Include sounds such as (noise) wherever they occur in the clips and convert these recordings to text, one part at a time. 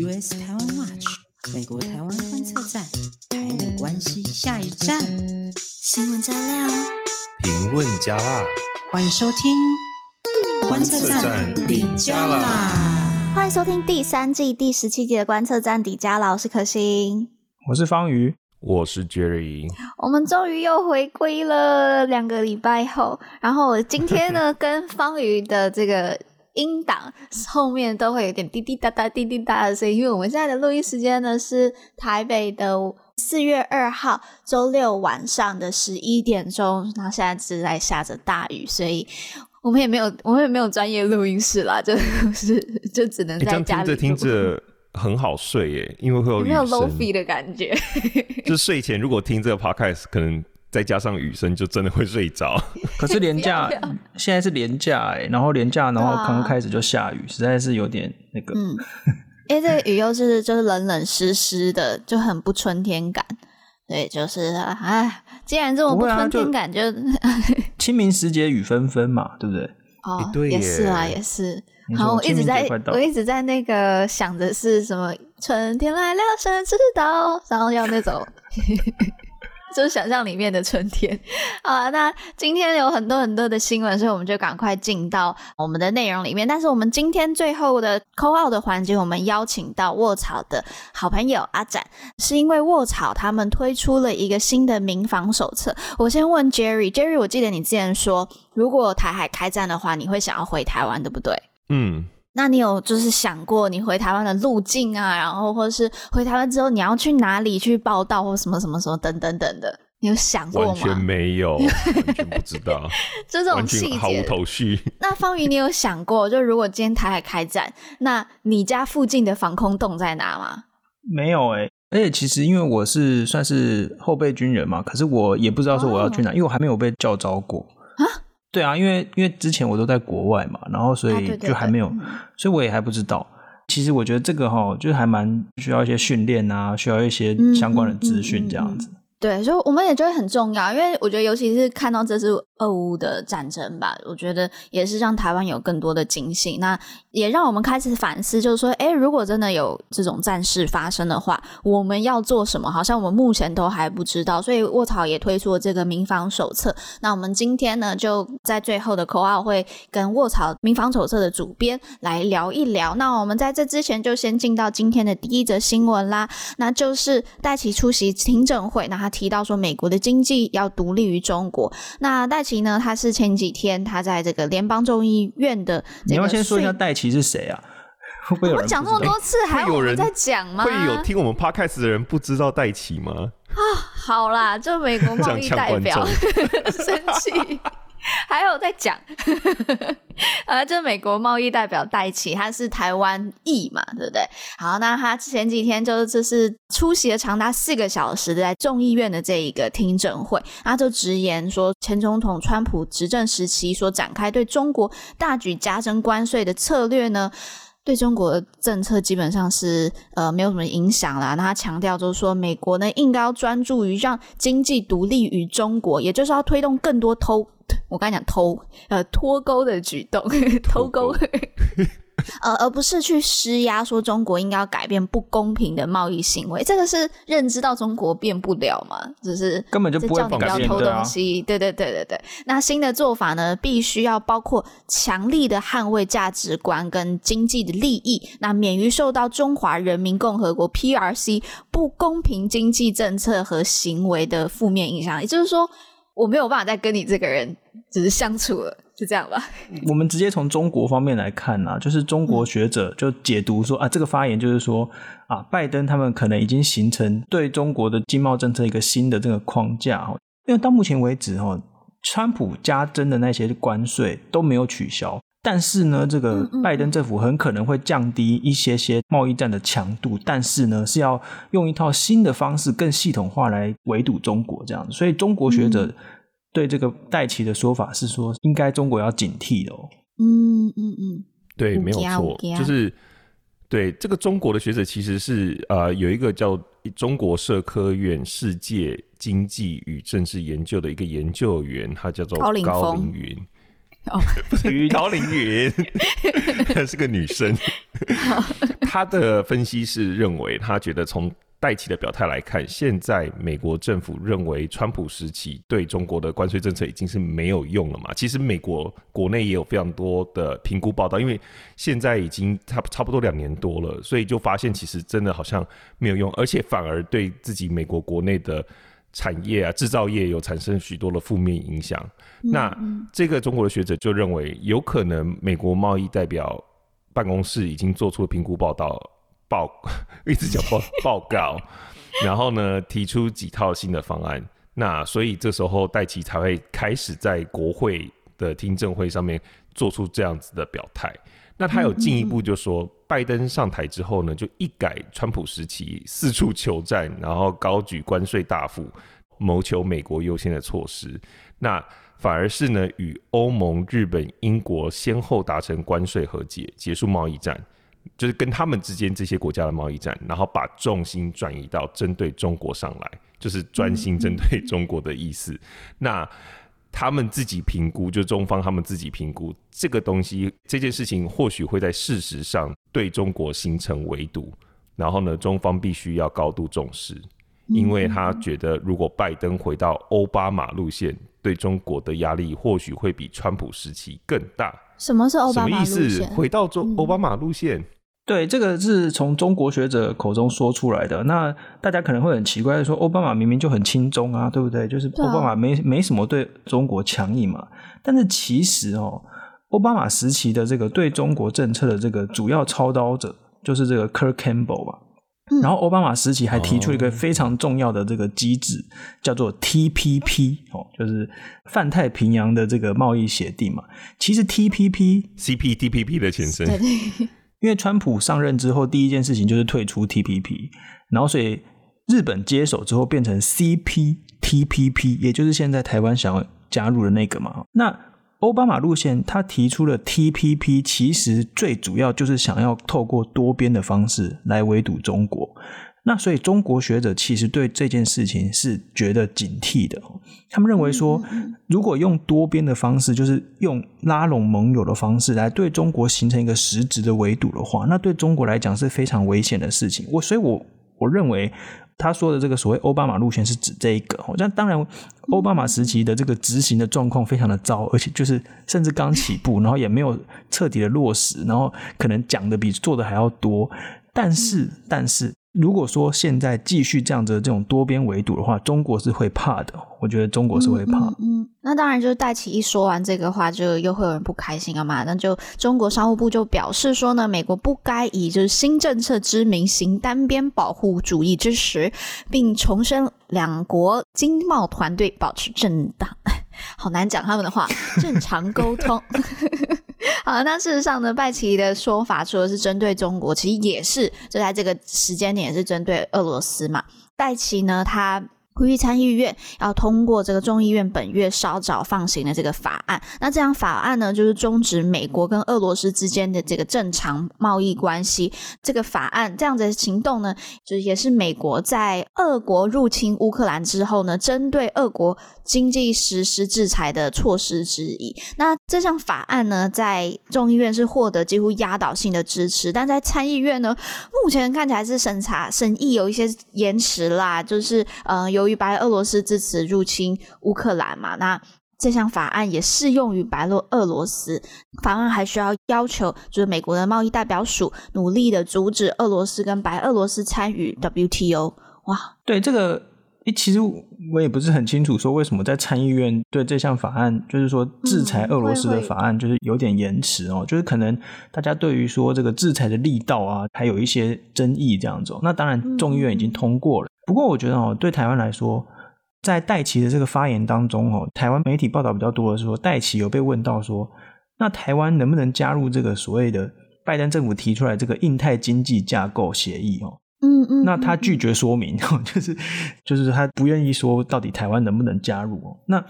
US 台湾 Watch 美国台湾观测站，台美关系下一站，新闻加料，评论加辣，欢迎收听观测站底加啦！欢迎收听第三季第十七集的观测站底加啦，我是可心，我是方瑜，我是 Jerry，我们终于又回归了两个礼拜后，然后我今天呢 (laughs) 跟方瑜的这个。音档后面都会有点滴滴答答、滴滴答答的声音，因为我们现在的录音时间呢是台北的四月二号周六晚上的十一点钟，然后现在正在下着大雨，所以我们也没有 (laughs) 我们也没有专业录音室啦，就是 (laughs) 就只能在家里、欸、听着听着很好睡耶，因为会有，没有 lo-fi 的感觉，(laughs) 就睡前如果听这个 podcast 可能。再加上雨声，就真的会睡着。(laughs) 可是廉价现在是廉价哎，然后廉价，然后刚刚开始就下雨，实在是有点那个。嗯，(laughs) 因为这个雨又是就是冷冷湿湿的，就很不春天感。对，就是哎，既然这么不春天感就，就 (laughs) 清明时节雨纷纷嘛，对不对？哦，对，也是啊，也是。好，我一直在，我一直在那个想着是什么春天来了，谁知道？然后要那种。就是想象里面的春天 (laughs) 啊！那今天有很多很多的新闻，所以我们就赶快进到我们的内容里面。但是我们今天最后的 call out 的环节，我们邀请到卧草的好朋友阿展，是因为卧草他们推出了一个新的民防手册。我先问 Jerry，Jerry，我记得你之前说，如果台海开战的话，你会想要回台湾，对不对？嗯。那你有就是想过你回台湾的路径啊，然后或者是回台湾之后你要去哪里去报道或什么什么什么等等等的，你有想过吗？完全没有，(laughs) 完全不知道，就 (laughs) 这种细节毫无头绪。那方瑜，你有想过，就如果今天台海开战，那你家附近的防空洞在哪吗？没有哎、欸，而且其实因为我是算是后备军人嘛，可是我也不知道说我要去哪，哦、因为我还没有被叫招过啊。对啊，因为因为之前我都在国外嘛，然后所以就还没有，啊、对对对，所以我也还不知道。其实我觉得这个哈，就是还蛮需要一些训练啊，需要一些相关的资讯这样子。嗯嗯嗯嗯对，所以我们也觉得很重要，因为我觉得尤其是看到这次俄乌的战争吧，我觉得也是让台湾有更多的警醒，那也让我们开始反思，就是说，哎，如果真的有这种战事发生的话，我们要做什么？好像我们目前都还不知道，所以卧草也推出了这个民防手册。那我们今天呢，就在最后的口号会跟卧草民防手册的主编来聊一聊。那我们在这之前就先进到今天的第一则新闻啦，那就是戴琪出席听证会，那他。提到说，美国的经济要独立于中国。那戴奇呢？他是前几天他在这个联邦众议院的。你要先说一下戴奇是谁啊？(laughs) 会不会我讲这么多次，还有人在讲吗？会有听我们 podcast 的人不知道戴奇吗？啊，好啦，就美国贸易 (laughs) 代表 (laughs) 生气。(laughs) 还有在讲，(laughs) 呃，这美国贸易代表戴琪，他是台湾裔嘛，对不对？好，那他前几天就就是出席了长达四个小时的在众议院的这一个听证会，他就直言说，前总统川普执政时期所展开对中国大举加征关税的策略呢，对中国的政策基本上是呃没有什么影响啦。那他强调就是说，美国呢应该要专注于让经济独立于中国，也就是要推动更多偷。我刚才讲偷呃脱钩的举动，(laughs) 脱钩，(laughs) 呃，而不是去施压说中国应该要改变不公平的贸易行为，这个是认知到中国变不了嘛？只是根本就不会叫你不要偷东西，对对对对对。那新的做法呢，必须要包括强力的捍卫价值观跟经济的利益，那免于受到中华人民共和国 PRC 不公平经济政策和行为的负面影响。也就是说。我没有办法再跟你这个人只是相处了，就这样吧。我们直接从中国方面来看啊，就是中国学者就解读说啊，这个发言就是说啊，拜登他们可能已经形成对中国的经贸政策一个新的这个框架，因为到目前为止哈，川普加征的那些关税都没有取消。但是呢，这个拜登政府很可能会降低一些些贸易战的强度，但是呢，是要用一套新的方式，更系统化来围堵中国这样子。所以，中国学者对这个戴琪的说法是说，应该中国要警惕的哦。嗯嗯嗯，对，没有错，就是对这个中国的学者其实是呃有一个叫中国社科院世界经济与政治研究的一个研究员，他叫做高凌云。哦，(laughs) 不是高凌云，(laughs) 她是个女生。她的分析是认为，她觉得从戴琪的表态来看，现在美国政府认为川普时期对中国的关税政策已经是没有用了嘛？其实美国国内也有非常多的评估报道，因为现在已经差差不多两年多了，所以就发现其实真的好像没有用，而且反而对自己美国国内的。产业啊，制造业有产生许多的负面影响。嗯。那这个中国的学者就认为，有可能美国贸易代表办公室已经做出了评估报道报，(laughs) 一直讲报报告，然后呢提出几套新的方案。那所以这时候戴奇才会开始在国会的听证会上面做出这样子的表态。那他有进一步就说，嗯嗯拜登上台之后呢，就一改川普时期四处求战，然后高举关税大幅，谋求美国优先的措施。那反而是呢，与欧盟、日本、英国先后达成关税和解，结束贸易战，就是跟他们之间这些国家的贸易战，然后把重心转移到针对中国上来，就是专心针对中国的意思。嗯嗯那。他们自己评估，就中方他们自己评估这个东西，这件事情或许会在事实上对中国形成围堵，然后呢，中方必须要高度重视，因为他觉得如果拜登回到奥巴马路线，对中国的压力或许会比川普时期更大。什么是奥巴马路线？什么意思？回到中奥巴马路线？对，这个是从中国学者口中说出来的。那大家可能会很奇怪的说，奥巴马明明就很亲中啊，对不对？就是奥巴马没没什么对中国强硬嘛。但是其实哦，奥巴马时期的这个对中国政策的这个主要操刀者就是这个 Kirk Campbell 吧。然后奥巴马时期还提出一个非常重要的这个机制，叫做 TPP 哦，就是泛太平洋的这个贸易协定嘛。其实 TPP，CPTPP 的前身。因为川普上任之后，第一件事情就是退出 TPP，然后所以日本接手之后变成 CPTPP，也就是现在台湾想要加入的那个嘛。那欧巴马路线他提出了 TPP，其实最主要就是想要透过多边的方式来围堵中国。那所以中国学者其实对这件事情是觉得警惕的，他们认为说，如果用多边的方式，就是用拉拢盟友的方式来对中国形成一个实质的围堵的话，那对中国来讲是非常危险的事情。我所以我，我我认为他说的这个所谓奥巴马路线是指这一个。那当然，奥巴马时期的这个执行的状况非常的糟，而且就是甚至刚起步，(laughs) 然后也没有彻底的落实，然后可能讲的比做的还要多。但是，但是。如果说现在继续这样子的这种多边围堵的话，中国是会怕的。我觉得中国是会怕。嗯，那当然就是戴琪一说完这个话，就又会有人不开心了嘛。那就中国商务部就表示说呢，美国不该以就是新政策之名行单边保护主义之实，并重申两国经贸团队保持正当，(laughs) 好难讲他们的话，正常沟通。(laughs) 啊，那事实上呢，拜奇的说法除了是针对中国，其实也是就在这个时间点是针对俄罗斯嘛。拜奇呢，他。呼吁参议院要通过这个众议院本月稍早放行的这个法案。那这样法案呢，就是终止美国跟俄罗斯之间的这个正常贸易关系。这个法案这样子的行动呢，就是也是美国在俄国入侵乌克兰之后呢，针对俄国经济实施制裁的措施之一。那这项法案呢，在众议院是获得几乎压倒性的支持，但在参议院呢，目前看起来是审查审议有一些延迟啦，就是呃有。与白俄罗斯支持入侵乌克兰嘛，那这项法案也适用于白俄俄罗斯。法案还需要要求，就是美国的贸易代表署努力的阻止俄罗斯跟白俄罗斯参与 WTO。哇，对这个，其实我也不是很清楚，说为什么在参议院对这项法案，就是说制裁俄罗斯的法案，就是有点延迟哦，就是可能大家对于说这个制裁的力道啊，还有一些争议这样子。那当然，众议院已经通过了。不过我觉得哦，对台湾来说，在戴琪的这个发言当中哦，台湾媒体报道比较多的是说，戴琪有被问到说，那台湾能不能加入这个所谓的拜登政府提出来这个印太经济架构协议哦？嗯嗯，那他拒绝说明，(laughs) 就是就是他不愿意说到底台湾能不能加入哦。那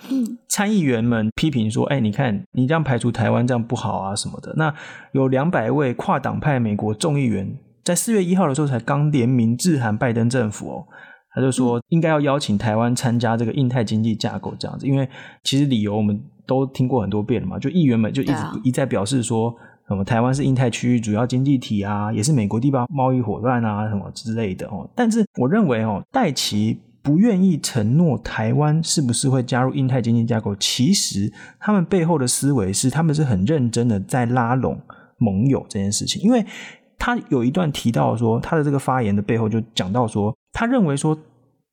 参议员们批评说，哎，你看你这样排除台湾这样不好啊什么的。那有两百位跨党派美国众议员在四月一号的时候才刚联名致函拜登政府哦。他就说应该要邀请台湾参加这个印太经济架构这样子，因为其实理由我们都听过很多遍了嘛，就议员们就一直一再表示说，什么台湾是印太区域主要经济体啊，也是美国地方贸易伙伴啊，什么之类的哦。但是我认为哦，戴奇不愿意承诺台湾是不是会加入印太经济架构，其实他们背后的思维是，他们是很认真的在拉拢盟友这件事情，因为。他有一段提到说，他的这个发言的背后就讲到说，他认为说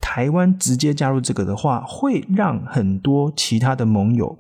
台湾直接加入这个的话，会让很多其他的盟友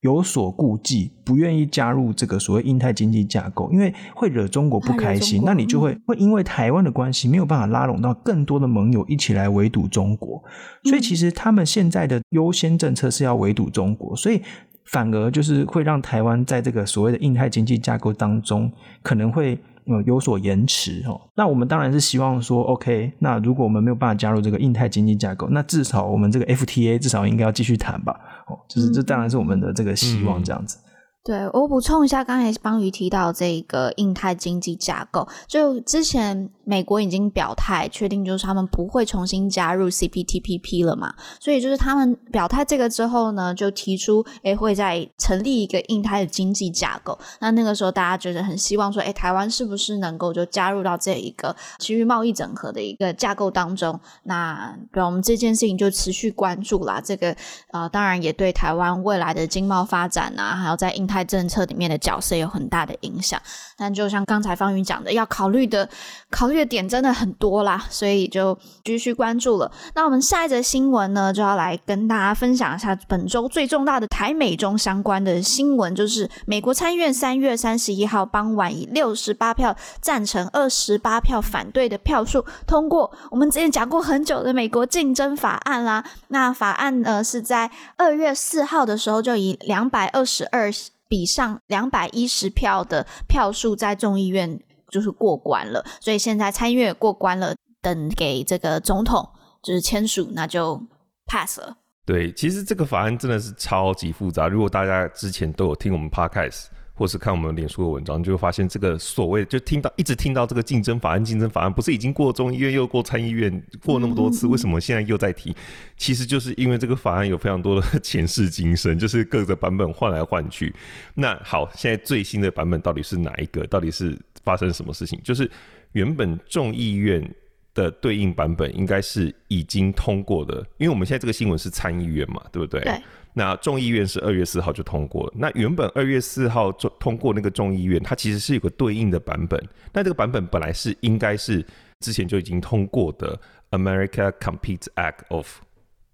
有所顾忌，不愿意加入这个所谓印太经济架构，因为会惹中国不开心。那你就会会因为台湾的关系没有办法拉拢到更多的盟友一起来围堵中国。所以其实他们现在的优先政策是要围堵中国，所以反而就是会让台湾在这个所谓的印太经济架构当中可能会。有有所延迟哦，那我们当然是希望说，OK，那如果我们没有办法加入这个印太经济架构，那至少我们这个 FTA 至少应该要继续谈吧，哦，就是这当然是我们的这个希望这样子。嗯对，我补充一下，刚才邦瑜提到这个印太经济架构，就之前美国已经表态确定，就是他们不会重新加入 CPTPP 了嘛，所以就是他们表态这个之后呢，就提出，诶会再成立一个印太的经济架构。那那个时候大家觉得很希望说，诶台湾是不是能够就加入到这一个区域贸易整合的一个架构当中？那对我们这件事情就持续关注啦。这个呃，当然也对台湾未来的经贸发展啊，还有在印太太政策里面的角色有很大的影响，但就像刚才方宇讲的，要考虑的考虑的点真的很多啦，所以就继续关注了。那我们下一则新闻呢，就要来跟大家分享一下本周最重大的台美中相关的新闻，就是美国参议院三月三十一号傍晚以六十八票赞成、二十八票反对的票数通过我们之前讲过很久的美国竞争法案啦。那法案呢是在二月四号的时候就以两百二十二。比上两百一十票的票数在众议院就是过关了，所以现在参议院过关了，等给这个总统就是签署，那就 pass 了。对，其实这个法案真的是超级复杂。如果大家之前都有听我们 podcast。或是看我们脸书的文章，就会发现这个所谓就听到一直听到这个竞争法案，竞争法案不是已经过众议院又过参议院过那么多次，为什么现在又在提？(laughs) 其实就是因为这个法案有非常多的前世今生，就是各个版本换来换去。那好，现在最新的版本到底是哪一个？到底是发生什么事情？就是原本众议院的对应版本应该是已经通过的，因为我们现在这个新闻是参议院嘛，对不对？对。那众议院是二月四号就通过了。那原本二月四号就通过那个众议院，它其实是有个对应的版本。那这个版本本来是应该是之前就已经通过的 America Competes Act of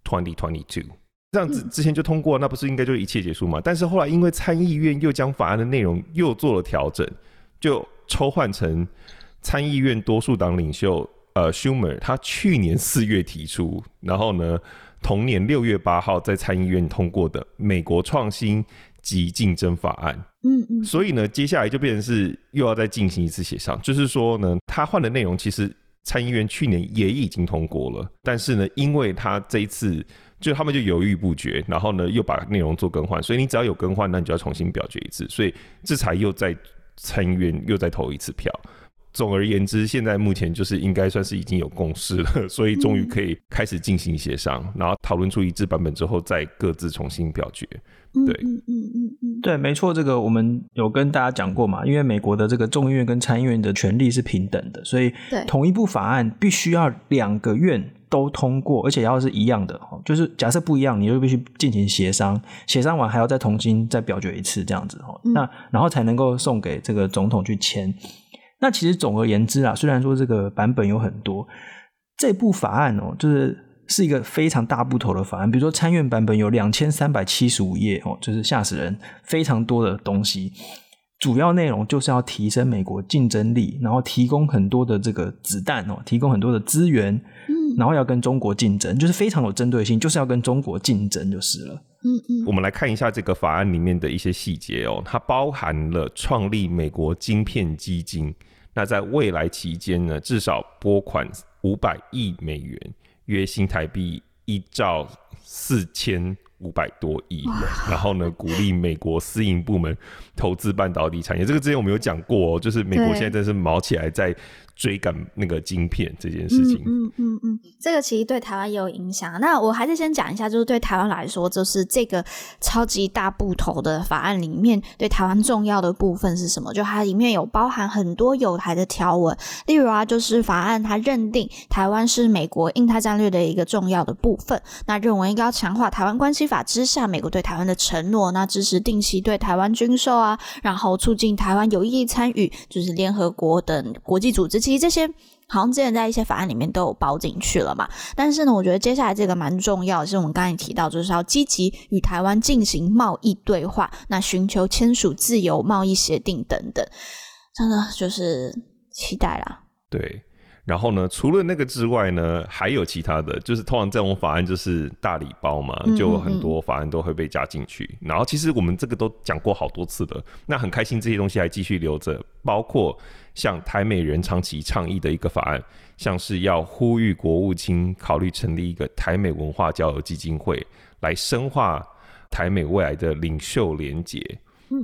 2022，这样子之前就通过，那不是应该就一切结束吗？但是后来因为参议院又将法案的内容又做了调整，就抽换成参议院多数党领袖呃 Schumer 他去年四月提出，然后呢，同年六月八号在参议院通过的《美国创新及竞争法案》，嗯嗯，所以呢，接下来就变成是又要再进行一次协商，就是说呢，他换的内容其实参议院去年也已经通过了，但是呢，因为他这一次就他们就犹豫不决，然后呢又把内容做更换，所以你只要有更换，那你就要重新表决一次，所以这才又在参议院又再投一次票。总而言之，现在目前就是应该算是已经有共识了，(laughs) 所以终于可以开始进行协商，嗯、然后讨论出一致版本之后，再各自重新表决。对，嗯嗯嗯嗯，对，没错，这个我们有跟大家讲过嘛，因为美国的这个众议院跟参议院的权力是平等的，所以同一部法案必须要两个院都通过，而且要是一样的，就是假设不一样，你就必须进行协商，协商完还要再重新再表决一次，这样子哈，那然后才能够送给这个总统去签。那其实总而言之啊，虽然说这个版本有很多，这部法案哦，就是是一个非常大部头的法案。比如说参院版本有两千三百七十五页哦，就是吓死人，非常多的东西。主要内容就是要提升美国竞争力，然后提供很多的这个子弹哦，提供很多的资源，嗯，然后要跟中国竞争，就是非常有针对性，就是要跟中国竞争就是了。嗯嗯，我们来看一下这个法案里面的一些细节哦，它包含了创立美国晶片基金。那在未来期间呢，至少拨款五百亿美元，约新台币一兆四千五百多亿。然后呢，鼓励美国私营部门投资半导体产业。这个之前我们有讲过哦，就是美国现在真是毛起来在追赶那个晶片这件事情，嗯嗯嗯，这个其实对台湾也有影响。那我还是先讲一下，就是对台湾来说，就是这个超级大部头的法案里面，对台湾重要的部分是什么？就它里面有包含很多有台的条文，例如啊，就是法案它认定台湾是美国印太战略的一个重要的部分，那认为应该要强化台湾关系法之下美国对台湾的承诺，那支持定期对台湾军售啊，然后促进台湾有意参与就是联合国等国际组织。其实这些好像之前在一些法案里面都有包进去了嘛，但是呢，我觉得接下来这个蛮重要的，是我们刚才提到，就是要积极与台湾进行贸易对话，那寻求签署自由贸易协定等等，真的就是期待啦。对，然后呢，除了那个之外呢，还有其他的，就是通常这种法案就是大礼包嘛，就很多法案都会被加进去。嗯嗯，然后其实我们这个都讲过好多次的，那很开心这些东西还继续留着，包括。像台美人长期倡议的一个法案，像是要呼吁国务卿考虑成立一个台美文化交流基金会，来深化台美未来的领袖联结。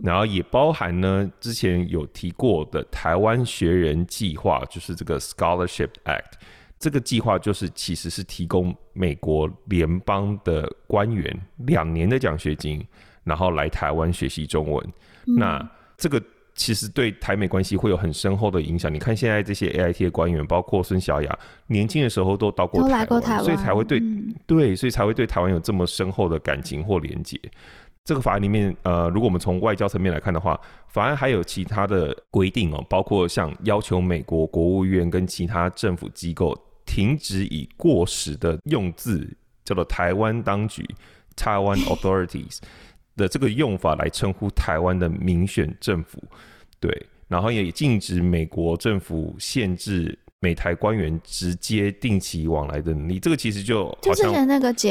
然后也包含呢，之前有提过的台湾学人计划，就是这个 Scholarship Act。这个计划就是其实是提供美国联邦的官员两年的奖学金，然后来台湾学习中文。那这个。其实对台美关系会有很深厚的影响。你看现在这些 AIT 的官员，包括孙小雅，年轻的时候都到过台湾，所以才会对、嗯、对，所以才会对台湾有这么深厚的感情或连结。这个法案里面，呃，如果我们从外交层面来看的话，法案还有其他的规定哦，包括像要求美国国务院跟其他政府机构停止以过时的用字，叫做台湾当局 （Taiwan (laughs) Authorities）。的这个用法来称呼台湾的民选政府，对，然后也禁止美国政府限制美台官员直接定期往来的能力。这个其实就好像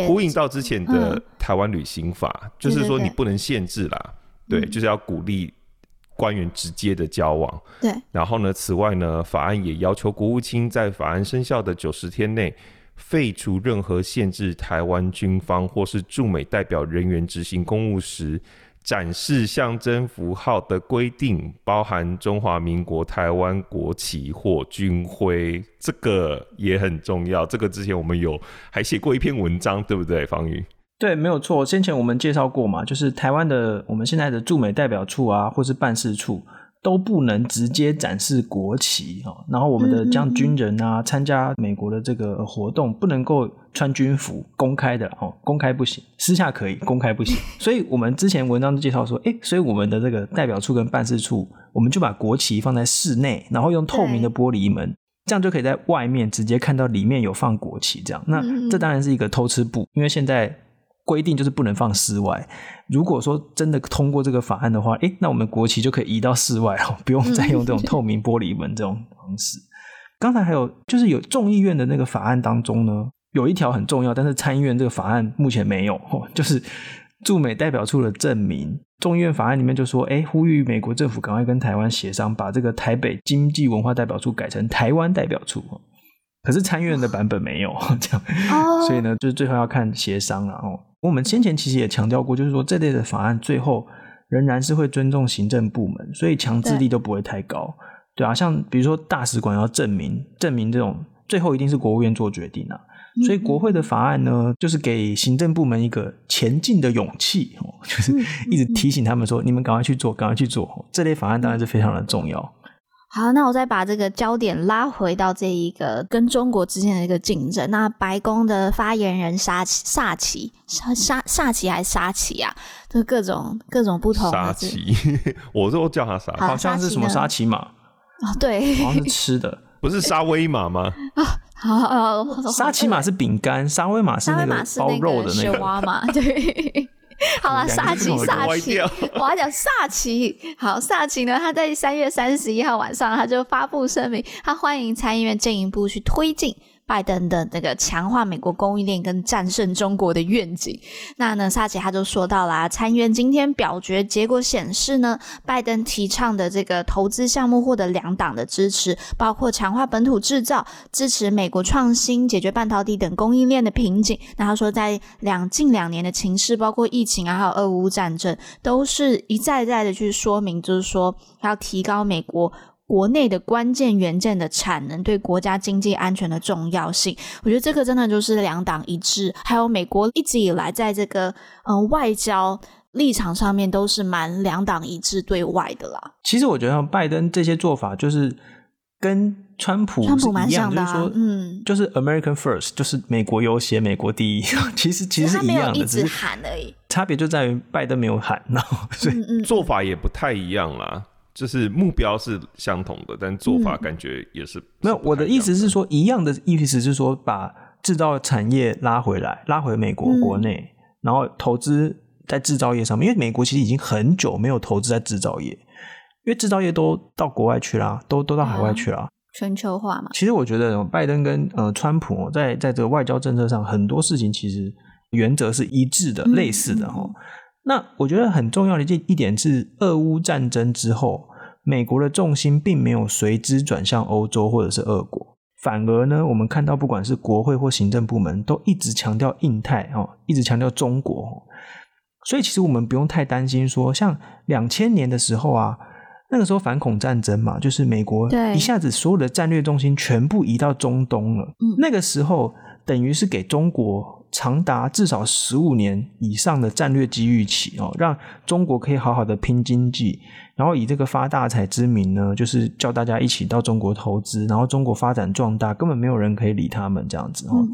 呼应到之前的台湾旅行法，就是说你不能限制啦，对，就是要鼓励官员直接的交往。对，然后呢，此外呢，法案也要求国务卿在法案生效的九十天内。废除任何限制台湾军方或是驻美代表人员执行公务时展示象征符号的规定，包含中华民国台湾国旗或军徽，这个也很重要。这个之前我们有还写过一篇文章，对不对，方宇？对，没有错。先前我们介绍过嘛，就是台湾的我们现在的驻美代表处啊，或是办事处。都不能直接展示国旗哦，然后我们的将军人啊参加美国的这个活动，不能够穿军服，公开的哦，公开不行，私下可以，公开不行。(laughs) 所以我们之前文章都介绍说，诶，所以我们的这个代表处跟办事处，我们就把国旗放在室内，然后用透明的玻璃门，这样就可以在外面直接看到里面有放国旗。这样，那这当然是一个偷吃布，因为现在。规定就是不能放室外。如果说真的通过这个法案的话，诶，那我们国旗就可以移到室外了，不用再用这种透明玻璃门这种方式。刚才还有就是有众议院的那个法案当中呢，有一条很重要，但是参议院这个法案目前没有，就是驻美代表处的证明。众议院法案里面就说，诶，呼吁美国政府赶快跟台湾协商，把这个台北经济文化代表处改成台湾代表处。可是参议院的版本没有这样，(laughs) 所以呢，就是最后要看协商了哦。我们先前其实也强调过，就是说这类的法案最后仍然是会尊重行政部门，所以强制力都不会太高，对，对啊。像比如说大使馆要证明证明这种，最后一定是国务院做决定啊。所以国会的法案呢，就是给行政部门一个前进的勇气，就是一直提醒他们说，你们赶快去做，赶快去做。这类法案当然是非常的重要。好，那我再把这个焦点拉回到这一个跟中国之间的一个竞争。那白宫的发言人沙奇、萨奇、沙沙萨奇还是沙奇啊？就各种各种不同。沙奇，(laughs) 我都叫他沙，好像是什么沙琪玛？哦，对，好像是吃的，(laughs) 不是沙威玛吗？啊，(laughs) 好，好，沙琪玛是饼干，沙威玛是那个包肉的那个嘛，对。(laughs) 好了，萨奇，萨奇，我要讲萨奇。好，萨奇呢，他在三月三十一号晚上，他就发布声明，他欢迎参议院进一步去推进。拜登的那个强化美国供应链跟战胜中国的愿景，那呢，萨奇他就说到啦，参议院今天表决结果显示呢，拜登提倡的这个投资项目获得两党的支持，包括强化本土制造、支持美国创新、解决半导体等供应链的瓶颈。那他说，在两近两年的情势，包括疫情啊，还有俄乌战争，都是一再再的去说明，就是说要提高美国。国内的关键元件的产能对国家经济安全的重要性。我觉得这个真的就是两党一致，还有美国一直以来在这个呃外交立场上面都是蛮两党一致对外的啦。其实我觉得拜登这些做法就是跟川普川普蛮像的，就是说，嗯，就是 American First，就是美国优先，美国第一。(laughs) 其实其实是一样的，一直喊而已。差别就在于拜登没有喊，然后所以做法也不太一样啦。就是目标是相同的，但做法感觉也是，嗯、是没有。我的意思是说，一样的意思是说，把制造产业拉回来，拉回美国国内，嗯、然后投资在制造业上面。因为美国其实已经很久没有投资在制造业，因为制造业都到国外去了，都都到海外去了，全球化嘛。其实我觉得拜登跟呃川普在在这个外交政策上，很多事情其实原则是一致的，嗯、类似的哈。嗯那我觉得很重要的一一点是，俄乌战争之后，美国的重心并没有随之转向欧洲或者是俄国，反而呢，我们看到不管是国会或行政部门都一直强调印太哦，一直强调中国，所以其实我们不用太担心说，像两千年的时候啊，那个时候反恐战争嘛，就是美国一下子所有的战略重心全部移到中东了，那个时候等于是给中国。长达至少十五年以上的战略机遇期哦，让中国可以好好的拼经济，然后以这个发大财之名呢，就是叫大家一起到中国投资，然后中国发展壮大，根本没有人可以理他们这样子哦。嗯、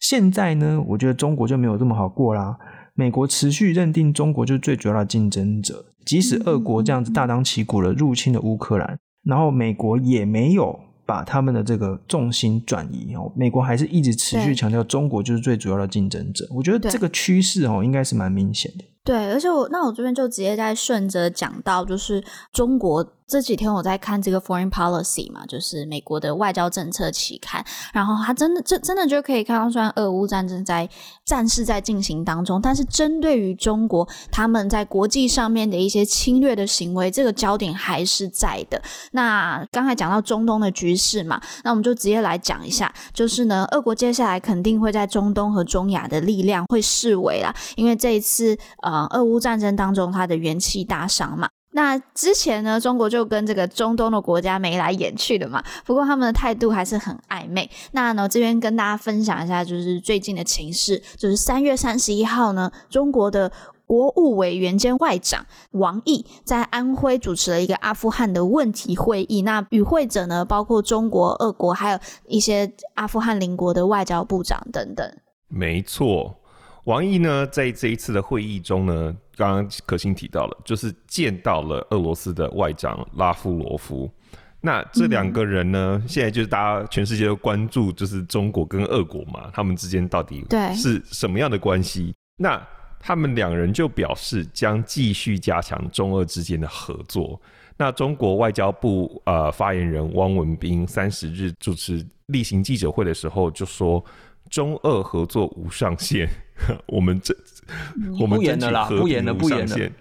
现在呢，我觉得中国就没有这么好过啦。美国持续认定中国就是最主要的竞争者，即使俄国这样子大张旗鼓的入侵了乌克兰，然后美国也没有。把他们的这个重心转移哦，美国还是一直持续强调中国就是最主要的竞争者。我觉得这个趋势哦，应该是蛮明显的。对，而且我那我这边就直接在顺着讲到，就是中国。这几天我在看这个 Foreign Policy 嘛，就是美国的外交政策期刊，然后他真的这真的就可以看到，虽然俄乌战争在战事在进行当中，但是针对于中国他们在国际上面的一些侵略的行为，这个焦点还是在的。那刚才讲到中东的局势嘛，那我们就直接来讲一下，就是呢，俄国接下来肯定会在中东和中亚的力量会式微啦，因为这一次啊俄乌战争当中，它的元气大伤嘛。那之前呢，中国就跟这个中东的国家眉来眼去的嘛，不过他们的态度还是很暧昧。那呢，这边跟大家分享一下，就是最近的情势，就是三月三十一号呢，中国的国务委员兼外长王毅在安徽主持了一个阿富汗的问题会议。那与会者呢，包括中国、俄国，还有一些阿富汗邻国的外交部长等等。没错。王毅呢，在这一次的会议中呢，刚刚可心提到了，就是见到了俄罗斯的外长拉夫罗夫。那这两个人呢，嗯、现在就是大家全世界都关注，就是中国跟俄国嘛，他们之间到底是什么样的关系？那他们两人就表示将继续加强中俄之间的合作。那中国外交部呃发言人汪文斌三十日主持例行记者会的时候就说。中俄合作无上限，(laughs) 我们这我们争取和平无上限，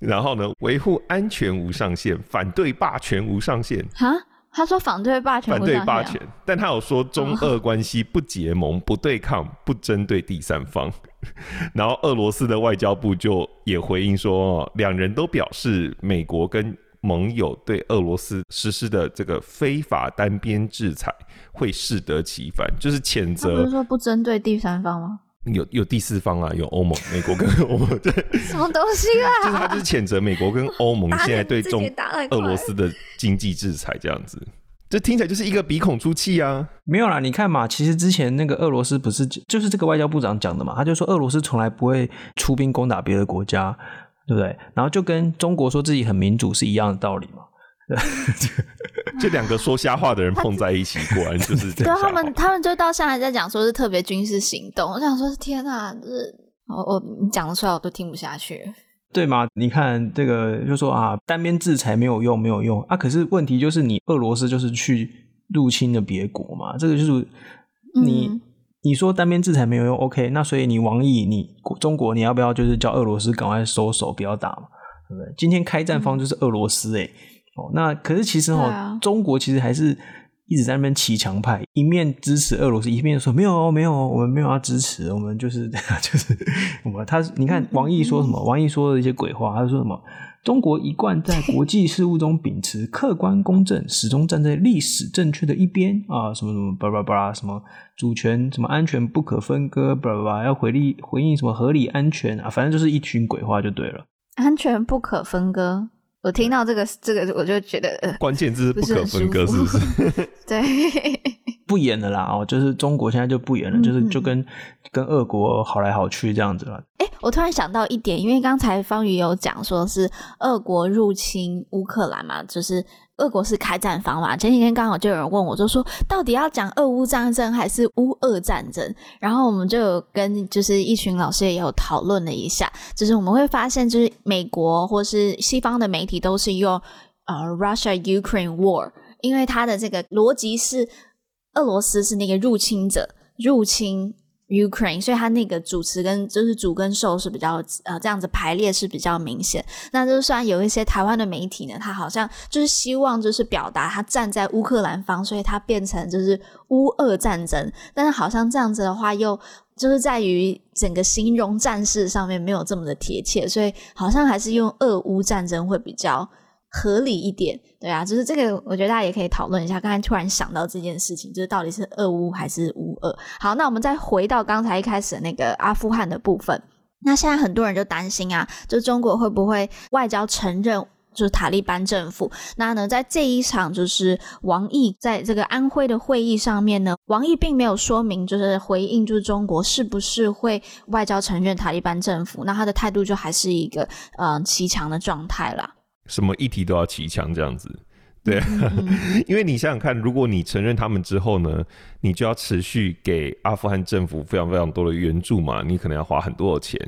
然后呢，维护安全无上限，反对霸权无上限。哈，他说反对霸权，反对霸权，但他有说中俄关系不结盟、不对抗、不针对第三方。(laughs) 然后俄罗斯的外交部就也回应说，两人都表示美国跟。盟友对俄罗斯实施的这个非法单边制裁会适得其反，就是谴责。不是说不针对第三方吗？有有第四方啊，有欧盟、美国跟 (laughs) 欧盟。对，什么东西啊？就是他就是谴责美国跟欧盟现在对中俄罗斯的经济制裁这样子，这听起来就是一个鼻孔出气啊。没有啦，你看嘛，其实之前那个俄罗斯不是就是这个外交部长讲的嘛，他就说俄罗斯从来不会出兵攻打别的国家。对不对？然后就跟中国说自己很民主是一样的道理嘛。(laughs) 这两个说瞎话的人碰在一起，果然就是这样。对他们，他们就到现在在讲说是特别军事行动。我想说，天哪，就是我我你讲得出来我都听不下去。对吗？你看这个，就说啊，单边制裁没有用，没有用啊。可是问题就是，你俄罗斯就是去入侵了别国嘛，这个就是你。嗯你说单边制裁没有用，OK？那所以你王毅，你中国你要不要就是叫俄罗斯赶快收手，不要打嘛，对不对？今天开战方就是俄罗斯，诶哦，那可是其实哦，啊、中国其实还是一直在那边骑墙派，一面支持俄罗斯，一面说没有没有，我们没有要支持，我们就是 (laughs) 就是我们他，你看王毅说什么？王毅说的一些鬼话，他说什么？中国一贯在国际事务中秉持客观公正，始终站在历史正确的一边啊，什么什么巴拉巴拉，什么主权什么安全不可分割，巴拉巴拉，要回力回应什么合理安全啊，反正就是一群鬼话就对了。安全不可分割，我听到这个这个我就觉得，呃、关键字是不可分割，是不是？(laughs) 对。不演了啦，哦，就是中国现在就不演了，嗯、就是就跟跟俄国好来好去这样子了。我突然想到一点，因为刚才方宇有讲说是俄国入侵乌克兰嘛，就是俄国是开战方嘛。前几天刚好就有人问我，就说到底要讲俄乌战争还是乌俄战争？然后我们就有跟就是一群老师也有讨论了一下，就是我们会发现，就是美国或是西方的媒体都是用呃 Russia Ukraine War，因为它的这个逻辑是。俄罗斯是那个入侵者入侵 Ukraine，所以他那个主词跟就是主跟受是比较呃这样子排列是比较明显。那就算有一些台湾的媒体呢，他好像就是希望就是表达他站在乌克兰方，所以他变成就是乌俄战争。但是好像这样子的话，又就是在于整个形容战事上面没有这么的贴切，所以好像还是用俄乌战争会比较合理一点，对啊，就是这个，我觉得大家也可以讨论一下。刚才突然想到这件事情，就是到底是俄乌还是乌俄？好，那我们再回到刚才一开始那个阿富汗的部分。那现在很多人就担心啊，就中国会不会外交承认就是塔利班政府？那呢，在这一场就是王毅在这个安徽的会议上面呢，王毅并没有说明就是回应，就是中国是不是会外交承认塔利班政府？那他的态度就还是一个呃骑墙的状态啦。什么议题都要骑墙这样子，对，(laughs) 因为你想想看，如果你承认他们之后呢，你就要持续给阿富汗政府非常非常多的援助嘛，你可能要花很多的钱。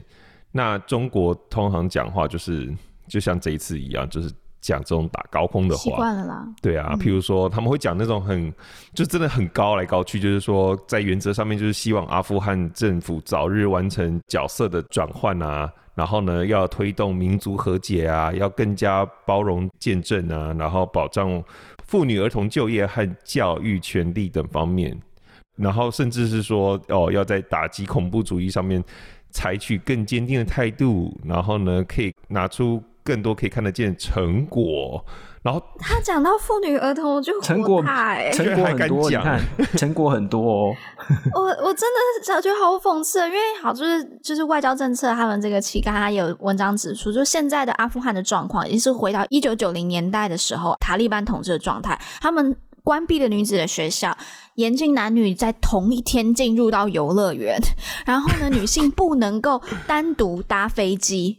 那中国通常讲话就是，就像这一次一样，就是讲这种打高空的话，习惯了啦。对啊，譬如说他们会讲那种很，就真的很高来高去，就是说在原则上面就是希望阿富汗政府早日完成角色的转换啊。然后呢，要推动民族和解啊，要更加包容见证啊，然后保障妇女儿童就业和教育权利等方面，然后甚至是说哦，要在打击恐怖主义上面采取更坚定的态度，然后呢，可以拿出更多可以看得见成果。然后他讲到妇女儿童就成果太成果很多，你看成果很多哦。我我真的觉得好讽刺，因为好就是就是外交政策，他们这个期刊还有文章指出，就现在的阿富汗的状况，已经是回到一九九零年代的时候塔利班统治的状态。他们关闭了女子的学校，严禁男女在同一天进入到游乐园，然后呢，女性不能够单独搭飞机。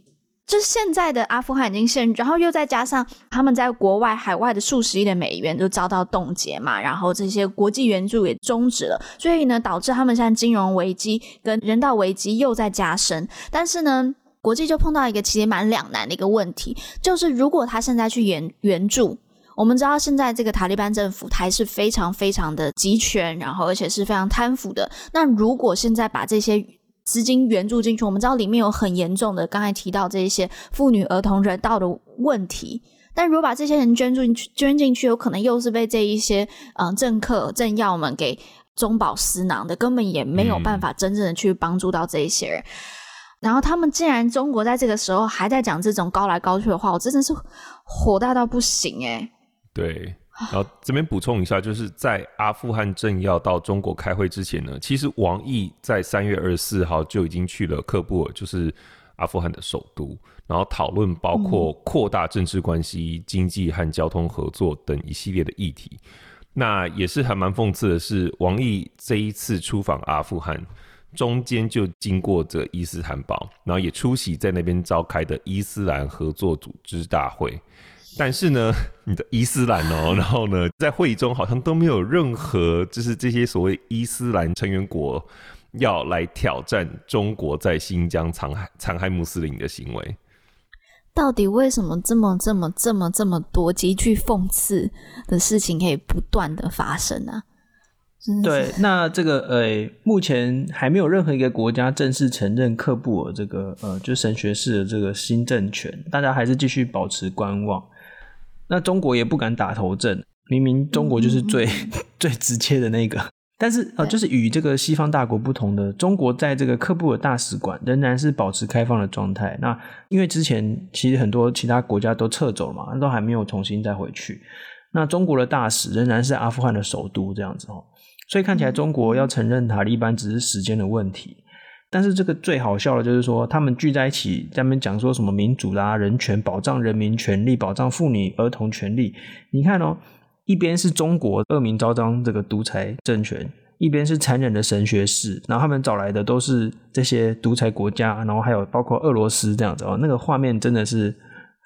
就是现在的阿富汗已经陷入，然后又再加上他们在国外海外的数十亿的美元都遭到冻结嘛，然后这些国际援助也终止了，所以呢，导致他们现在金融危机跟人道危机又在加深。但是呢，国际就碰到一个其实蛮两难的一个问题，就是如果他现在去援援助，我们知道现在这个塔利班政府还是非常非常的集权，然后而且是非常贪腐的。那如果现在把这些资金援助进去，我们知道里面有很严重的，刚才提到这一些妇女、儿童、人道的问题。但如果把这些人捐助进去，捐进去，有可能又是被这一些嗯、政客、政要们给中饱私囊的，根本也没有办法真正的去帮助到这一些人。然后他们竟然中国在这个时候还在讲这种高来高去的话，我真的是火大到不行诶、欸。对。然后这边补充一下，就是在阿富汗政要到中国开会之前呢，其实王毅在三月二十四号就已经去了喀布尔，就是阿富汗的首都，然后讨论包括扩大政治关系、经济和交通合作等一系列的议题。那也是还蛮讽刺的是，王毅这一次出访阿富汗，中间就经过这伊斯坦堡，然后也出席在那边召开的伊斯兰合作组织大会。但是呢，(laughs) 你的伊斯兰哦，(laughs) 然后呢，在会议中好像都没有任何就是这些所谓伊斯兰成员国要来挑战中国在新疆残害残害穆斯林的行为。到底为什么这么这么这么这么多极具讽刺的事情可以不断的发生呢？对，那这个呃，目前还没有任何一个国家正式承认喀布尔这个呃，就神学式的这个新政权，大家还是继续保持观望。那中国也不敢打头阵，明明中国就是最、(laughs) 嗯、最直接的那个，但是呃，就是与这个西方大国不同的，中国在这个喀布尔大使馆仍然是保持开放的状态。那因为之前其实很多其他国家都撤走了嘛，都还没有重新再回去。那中国的大使仍然是阿富汗的首都这样子哦，所以看起来中国要承认塔利班只是时间的问题。但是这个最好笑的就是说，他们聚在一起，在那边讲说什么民主啦、人权、保障人民权利、保障妇女儿童权利。你看哦。一边是中国恶名昭彰这个独裁政权，一边是残忍的神学士，然后他们找来的都是这些独裁国家，然后还有包括俄罗斯这样子哦，那个画面真的是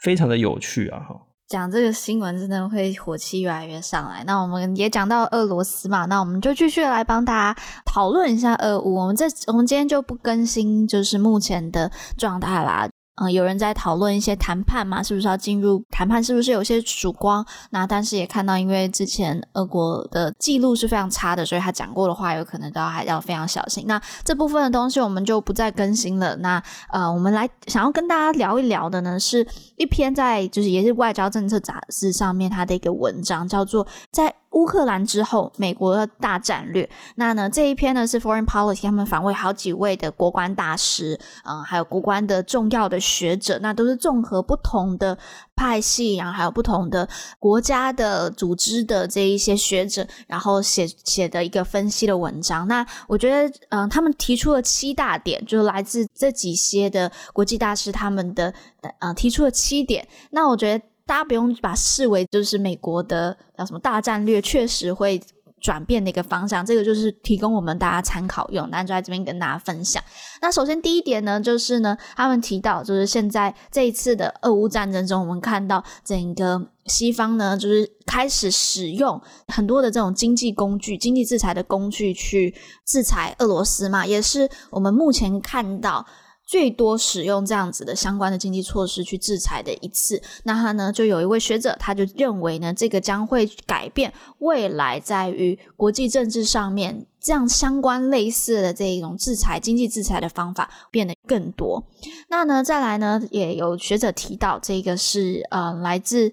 非常的有趣啊！哈，讲这个新闻真的会火气越来越上来。那我们也讲到俄罗斯嘛，那我们就继续来帮大家讨论一下俄乌。我们这我们今天就不更新，就是目前的状态啦。嗯、有人在讨论一些谈判嘛，是不是要进入谈判？是不是有些曙光？那但是也看到，因为之前俄国的记录是非常差的，所以他讲过的话有可能都要还要非常小心。那这部分的东西我们就不再更新了。那呃，我们来想要跟大家聊一聊的呢，是一篇在就是也是外交政策杂志上面它的一个文章，叫做在。乌克兰之后，美国的大战略。那呢，这一篇呢是 Foreign Policy，他们访问好几位的国关大师，嗯，还有国关的重要的学者，那都是综合不同的派系，然后还有不同的国家的组织的这一些学者，然后写写的一个分析的文章。那我觉得，嗯，他们提出了七大点，就是来自这几些的国际大师他们的，呃，提出了七点。那我觉得。大家不用把视为就是美国的叫什么大战略确实会转变的一个方向，这个就是提供我们大家参考用，那就在这边跟大家分享。那首先第一点呢，就是呢，他们提到就是现在这一次的俄乌战争中，我们看到整个西方呢，就是开始使用很多的这种经济工具、经济制裁的工具去制裁俄罗斯嘛，也是我们目前看到。最多使用这样子的相关的经济措施去制裁的一次，那他呢，就有一位学者，他就认为呢，这个将会改变未来在于国际政治上面这样相关类似的这一种制裁经济制裁的方法变得更多。那呢，再来呢，也有学者提到，这个是呃来自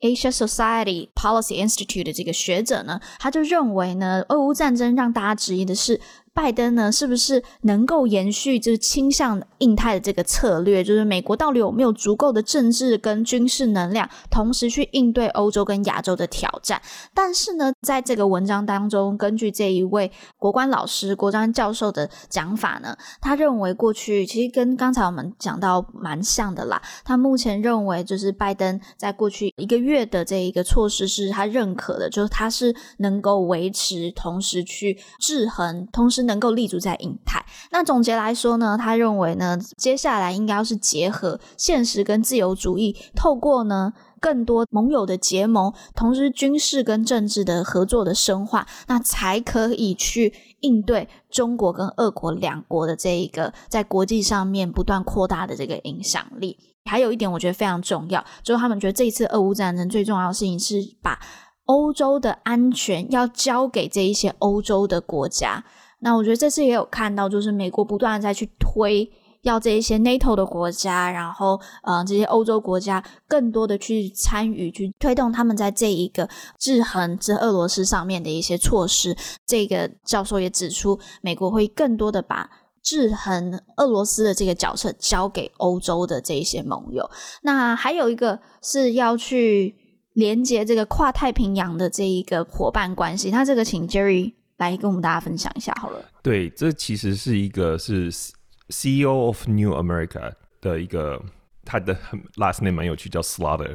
Asia Society Policy Institute 的这个学者呢，他就认为呢，俄乌战争让大家质疑的是。拜登呢，是不是能够延续就是倾向印太的这个策略？就是美国到底有没有足够的政治跟军事能量，同时去应对欧洲跟亚洲的挑战？但是呢，在这个文章当中，根据这一位国关老师、国关教授的讲法呢，他认为过去其实跟刚才我们讲到蛮像的啦。他目前认为，就是拜登在过去一个月的这一个措施是他认可的，就是他是能够维持，同时去制衡，同时。能够立足在印太。那总结来说呢，他认为呢，接下来应该要是结合现实跟自由主义，透过呢更多盟友的结盟，同时军事跟政治的合作的深化，那才可以去应对中国跟俄国两国的这一个在国际上面不断扩大的这个影响力。还有一点我觉得非常重要，就是他们觉得这一次俄乌战争最重要的事情是把欧洲的安全要交给这一些欧洲的国家。那我觉得这次也有看到，就是美国不断的在去推，要这一些 NATO 的国家，然后呃这些欧洲国家更多的去参与，去推动他们在这一个制衡之俄罗斯上面的一些措施。这个教授也指出，美国会更多的把制衡俄罗斯的这个角色交给欧洲的这一些盟友。那还有一个是要去连接这个跨太平洋的这一个伙伴关系。那这个请 Jerry。来跟我们大家分享一下好了。对，这其实是一个是 CEO of New America 的一个。他的 (laughs) last name 蛮有趣，叫 Slaughter，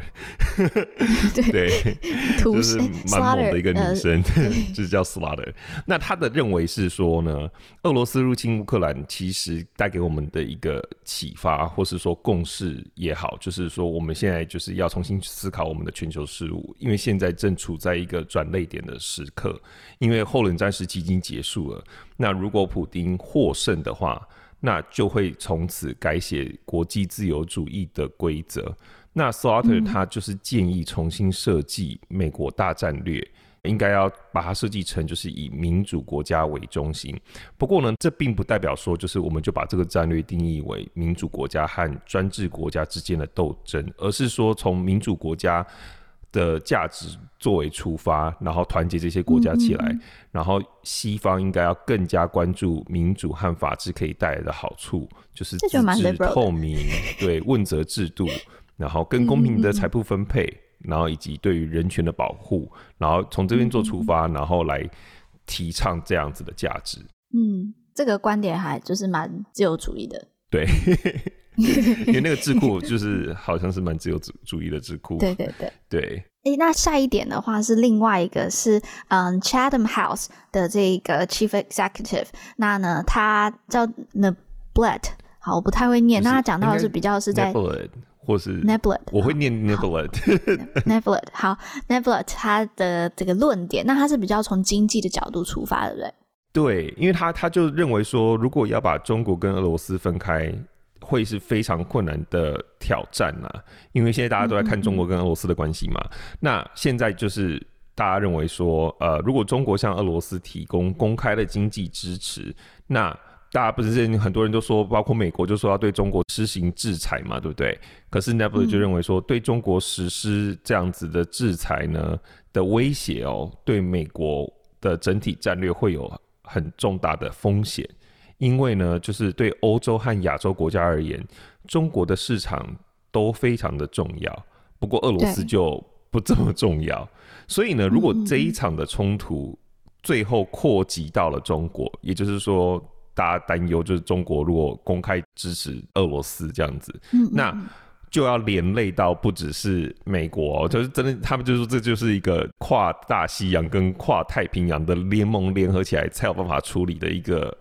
对，对 (laughs) 就是蛮猛的一个女生，呃、(laughs) 就是叫 Slaughter。那他的认为是说呢，俄罗斯入侵乌克兰，其实带给我们的一个启发，或是说共识也好，就是说我们现在就是要重新思考我们的全球事务，因为现在正处在一个转泪点的时刻，因为后冷战时期已经结束了。那如果普丁获胜的话，那就会从此改写国际自由主义的规则。那 Slaughter 他就是建议重新设计美国大战略，应该要把它设计成就是以民主国家为中心。不过呢，这并不代表说就是我们就把这个战略定义为民主国家和专制国家之间的斗争，而是说从民主国家的价值作为出发，然后团结这些国家起来，然后西方应该要更加关注民主和法治可以带来的好处，就是自治、透明，(laughs) 对问责制度，然后更公平的财富分配，然后以及对于人权的保护，然后从这边做出发，然后来提倡这样子的价值。嗯，这个观点还就是蛮自由主义的。对。(laughs) 因为那个智库就是好像是蛮自由主主义的智库，对对对对。诶，那下一点的话是另外一个是嗯，Chatham House 的这个 Chief Executive，那呢他叫 Neblett，好，我不太会念。那他讲到的是比较是在或是 Neblett，我会念 Neblett，Neblett 好，Neblett (laughs) 他的这个论点，那他是比较从经济的角度出发，对不对？对，因为他他就认为说，如果要把中国跟俄罗斯分开。会是非常困难的挑战呐，因为现在大家都在看中国跟俄罗斯的关系嘛。那现在就是大家认为说，呃，如果中国向俄罗斯提供公开的经济支持，那大家不是很多人都说，包括美国就说要对中国施行制裁嘛，对不对？可是 Neblett 就认为说，对中国实施这样子的制裁呢的威胁哦，对美国的整体战略会有很重大的风险。因为呢，就是对欧洲和亚洲国家而言，中国的市场都非常的重要。不过俄罗斯就不这么重要。所以呢，如果这一场的冲突最后扩及到了中国，嗯、也就是说，大家担忧就是中国如果公开支持俄罗斯这样子，嗯、那就要连累到不只是美国，就是真的，他们就说这就是一个跨大西洋跟跨太平洋的联盟联合起来才有办法处理的一个。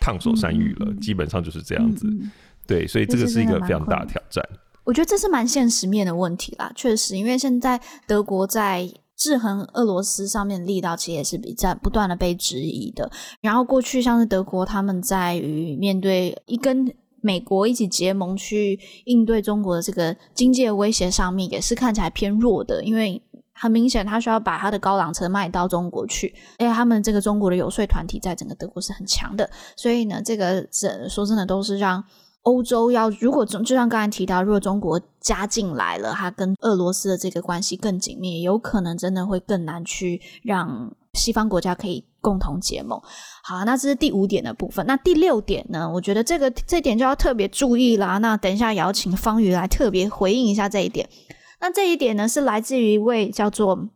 烫手山芋了，嗯，基本上就是这样子，嗯。对，所以这个是一个非常大的挑战。我觉得这是蛮现实面的问题啦，确实，因为现在德国在制衡俄罗斯上面的力道，其实也是比在不断的被质疑的。然后过去像是德国，他们在于面对一跟美国一起结盟去应对中国的这个经济的威胁上面，也是看起来偏弱的，因为。很明显，他需要把他的高档车卖到中国去，因为他们这个中国的游说团体在整个德国是很强的，所以呢，这个这说真的都是让欧洲要，如果中就像刚才提到，如果中国加进来了，他跟俄罗斯的这个关系更紧密，有可能真的会更难去让西方国家可以共同结盟。好，那这是第五点的部分。那第六点呢？我觉得这个这点就要特别注意啦。那等一下也要请方瑜来特别回应一下这一点。那这一点呢，是来自于一位叫做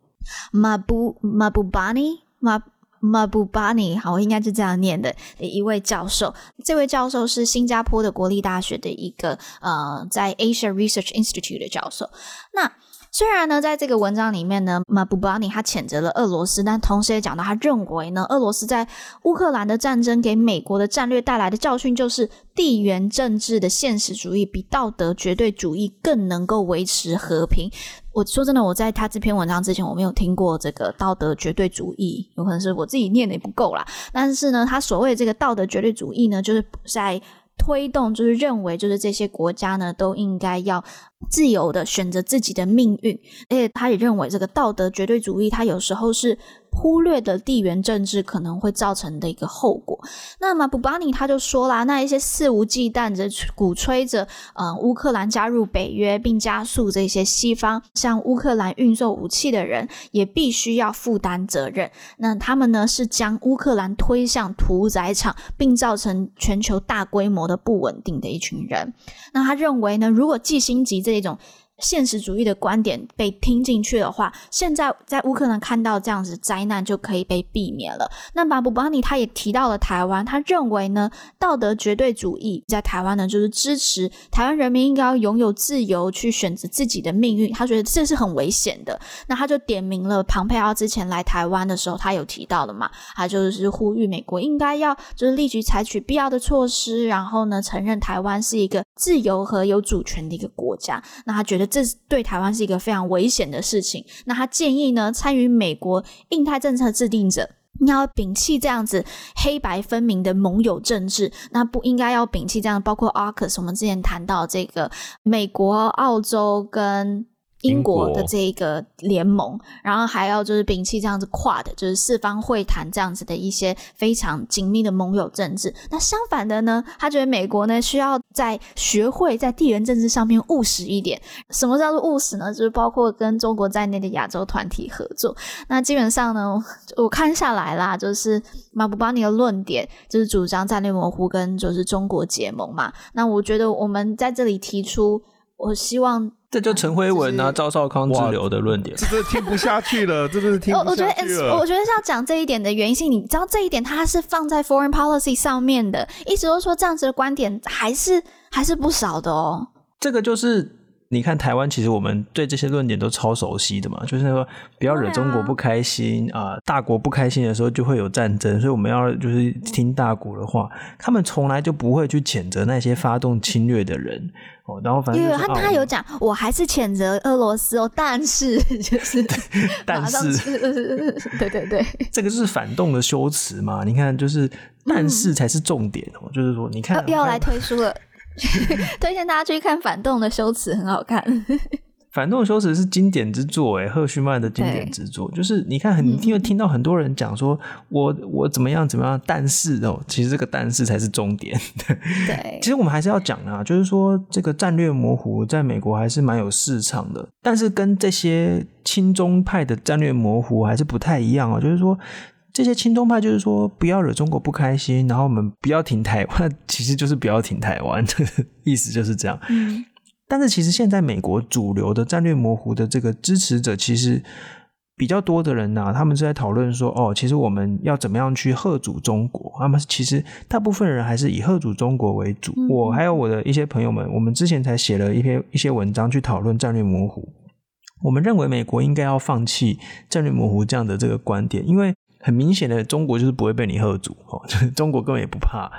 马布马布巴尼马马布巴尼，好，我应该是这样念的，一位教授。这位教授是新加坡的国立大学的一个呃，在 Asia Research Institute 的教授。那虽然呢，在这个文章里面呢，马布巴尼他谴责了俄罗斯，但同时也讲到他认为呢，俄罗斯在乌克兰的战争给美国的战略带来的教训就是地缘政治的现实主义比道德绝对主义更能够维持和平。我说真的，我在他这篇文章之前，我没有听过这个道德绝对主义，有可能是我自己念的也不够啦。但是呢，他所谓的这个道德绝对主义呢，就是在。推动就是认为，就是这些国家呢都应该要自由的选择自己的命运，而且他也认为这个道德绝对主义，它有时候是。忽略的地缘政治可能会造成的一个后果。那么布巴尼他就说啦，那一些肆无忌惮着鼓吹着，呃，乌克兰加入北约，并加速这些西方向乌克兰运送武器的人，也必须要负担责任。那他们呢，是将乌克兰推向屠宰场，并造成全球大规模的不稳定的一群人。那他认为呢，如果季辛吉这种。现实主义的观点被听进去的话，现在在乌克兰看到这样子灾难就可以被避免了。那马布巴尼他也提到了台湾，他认为呢，道德绝对主义在台湾呢就是支持台湾人民应该要拥有自由去选择自己的命运。他觉得这是很危险的。那他就点名了庞佩奥之前来台湾的时候，他有提到的嘛，他就是呼吁美国应该要就是立即采取必要的措施，然后呢承认台湾是一个自由和有主权的一个国家。那他觉得。这对台湾是一个非常危险的事情。那他建议呢，参与美国印太政策制定者，你要摒弃这样子黑白分明的盟友政治。那不应该要摒弃这样，包括 AUKUS，我们之前谈到这个美国、澳洲跟英国的这个联盟，然后还要就是摒弃这样子跨的，就是四方会谈这样子的一些非常紧密的盟友政治。那相反的呢，他觉得美国呢需要在学会在地缘政治上面务实一点。什么叫做务实呢？就是包括跟中国在内的亚洲团体合作。那基本上呢，我看下来啦，就是马布巴尼的论点就是主张战略模糊跟就是中国结盟嘛。那我觉得我们在这里提出，我希望。这就陈辉文啊，赵少康之流的论点，这真的听不下去了，这真的听不下去了。我觉得，我觉得是要讲这一点的原因是，你知道这一点，它是放在 foreign policy 上面的，一直都说这样子的观点还是还是不少的哦。这个就是。你看台湾，其实我们对这些论点都超熟悉的嘛，就是说不要惹中国不开心啊，呃，大国不开心的时候就会有战争，所以我们要就是听大国的话。他们从来就不会去谴责那些发动侵略的人哦。然后反正有他他有讲，我还是谴责俄罗斯哦，但是 (laughs) 就是 (laughs) 但是 (laughs) 对对对，这个就是反动的修辞嘛。你看，就是但是才是重点哦，嗯，就是说你看又要来推书了。(laughs) 推荐大家去看《反动的修辞》，很好看。《反动的修辞》是经典之作，哎，赫胥曼的经典之作。就是你看，很你会听到很多人讲说，我我怎么样怎么样，但是哦，其实这个但是才是重点。(laughs) 对，其实我们还是要讲啊，就是说这个战略模糊在美国还是蛮有市场的，但是跟这些亲中派的战略模糊还是不太一样哦，就是说。这些亲中派就是说，不要惹中国不开心，然后我们不要挺台湾，(laughs) 其实就是不要挺台湾，(laughs) 意思就是这样。嗯，但是其实现在美国主流的战略模糊的这个支持者，其实比较多的人呐，他们是在讨论说，哦，其实我们要怎么样去吓阻中国？他们其实大部分人还是以吓阻中国为主。我还有我的一些朋友们，我们之前才写了一篇一些文章去讨论战略模糊。我们认为美国应该要放弃战略模糊这样的这个观点，因为。很明显的，中国就是不会被你喝阻哦，(laughs) 就是中国根本也不怕，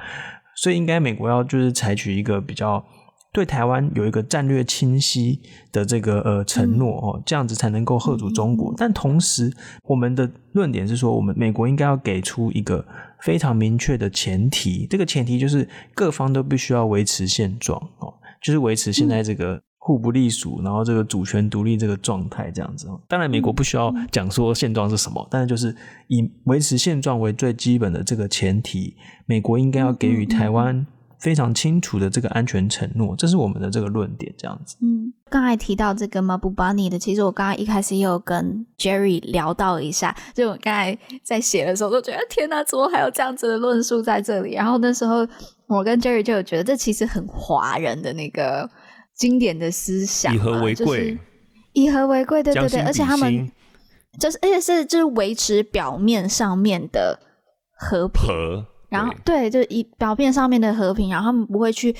所以应该美国要就是采取一个比较对台湾有一个战略清晰的这个呃承诺哦，这样子才能够喝阻中国。但同时，我们的论点是说，我们美国应该要给出一个非常明确的前提，这个前提就是各方都必须要维持现状哦，就是维持现在这个。互不隶属，然后这个主权独立这个状态这样子。当然，美国不需要讲说现状是什么，但是就是以维持现状为最基本的这个前提，美国应该要给予台湾非常清楚的这个安全承诺，这是我们的这个论点这样子。嗯，刚才提到这个 Mahbubani 的，其实我刚刚一开始也有跟 Jerry 聊到一下，就我刚才在写的时候都觉得天哪，怎么还有这样子的论述在这里？然后那时候我跟 Jerry 就有觉得这其实很华人的那个。经典的思想，以和为贵，就是以和为贵，对对对，而且他们就是，而且是就是维持表面上面的和平，和然后对，就以表面上面的和平，然后他们不会去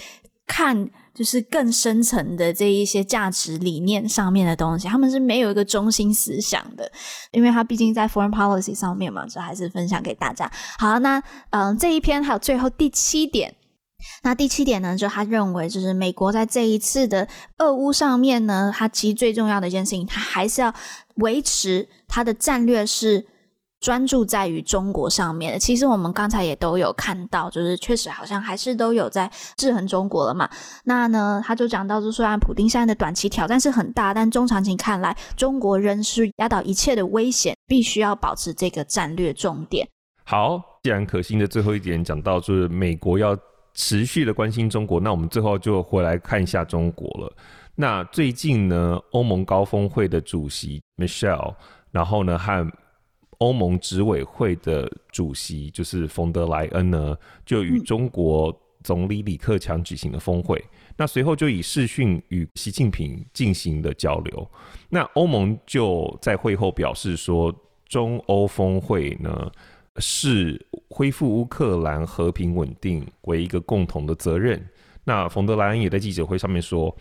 看，就是更深层的这一些价值理念上面的东西，他们是没有一个中心思想的，因为他毕竟在 foreign policy 上面嘛，这还是分享给大家。好，那嗯，这一篇还有最后第七点。那第七点呢，就他认为，就是美国在这一次的俄乌上面呢，它其实最重要的一件事情，它还是要维持它的战略是专注在于中国上面的。其实我们刚才也都有看到，就是确实好像还是都有在制衡中国了嘛。那呢，他就讲到，就虽然普丁现在的短期挑战是很大，但中长期看来，中国仍是压倒一切的危险，必须要保持这个战略重点。好，既然可心的最后一点讲到，就是美国要。持续的关心中国，那我们最后就回来看一下中国了。那最近呢，欧盟高峰会的主席 Michelle，然后呢和欧盟执委会的主席就是冯德莱恩呢，就与中国总理李克强举行了峰会。那随后就以视讯与习近平进行的交流。那欧盟就在会后表示说，中欧峰会呢。是恢复乌克兰和平稳定为一个共同的责任。那冯德莱恩也在记者会上面说：“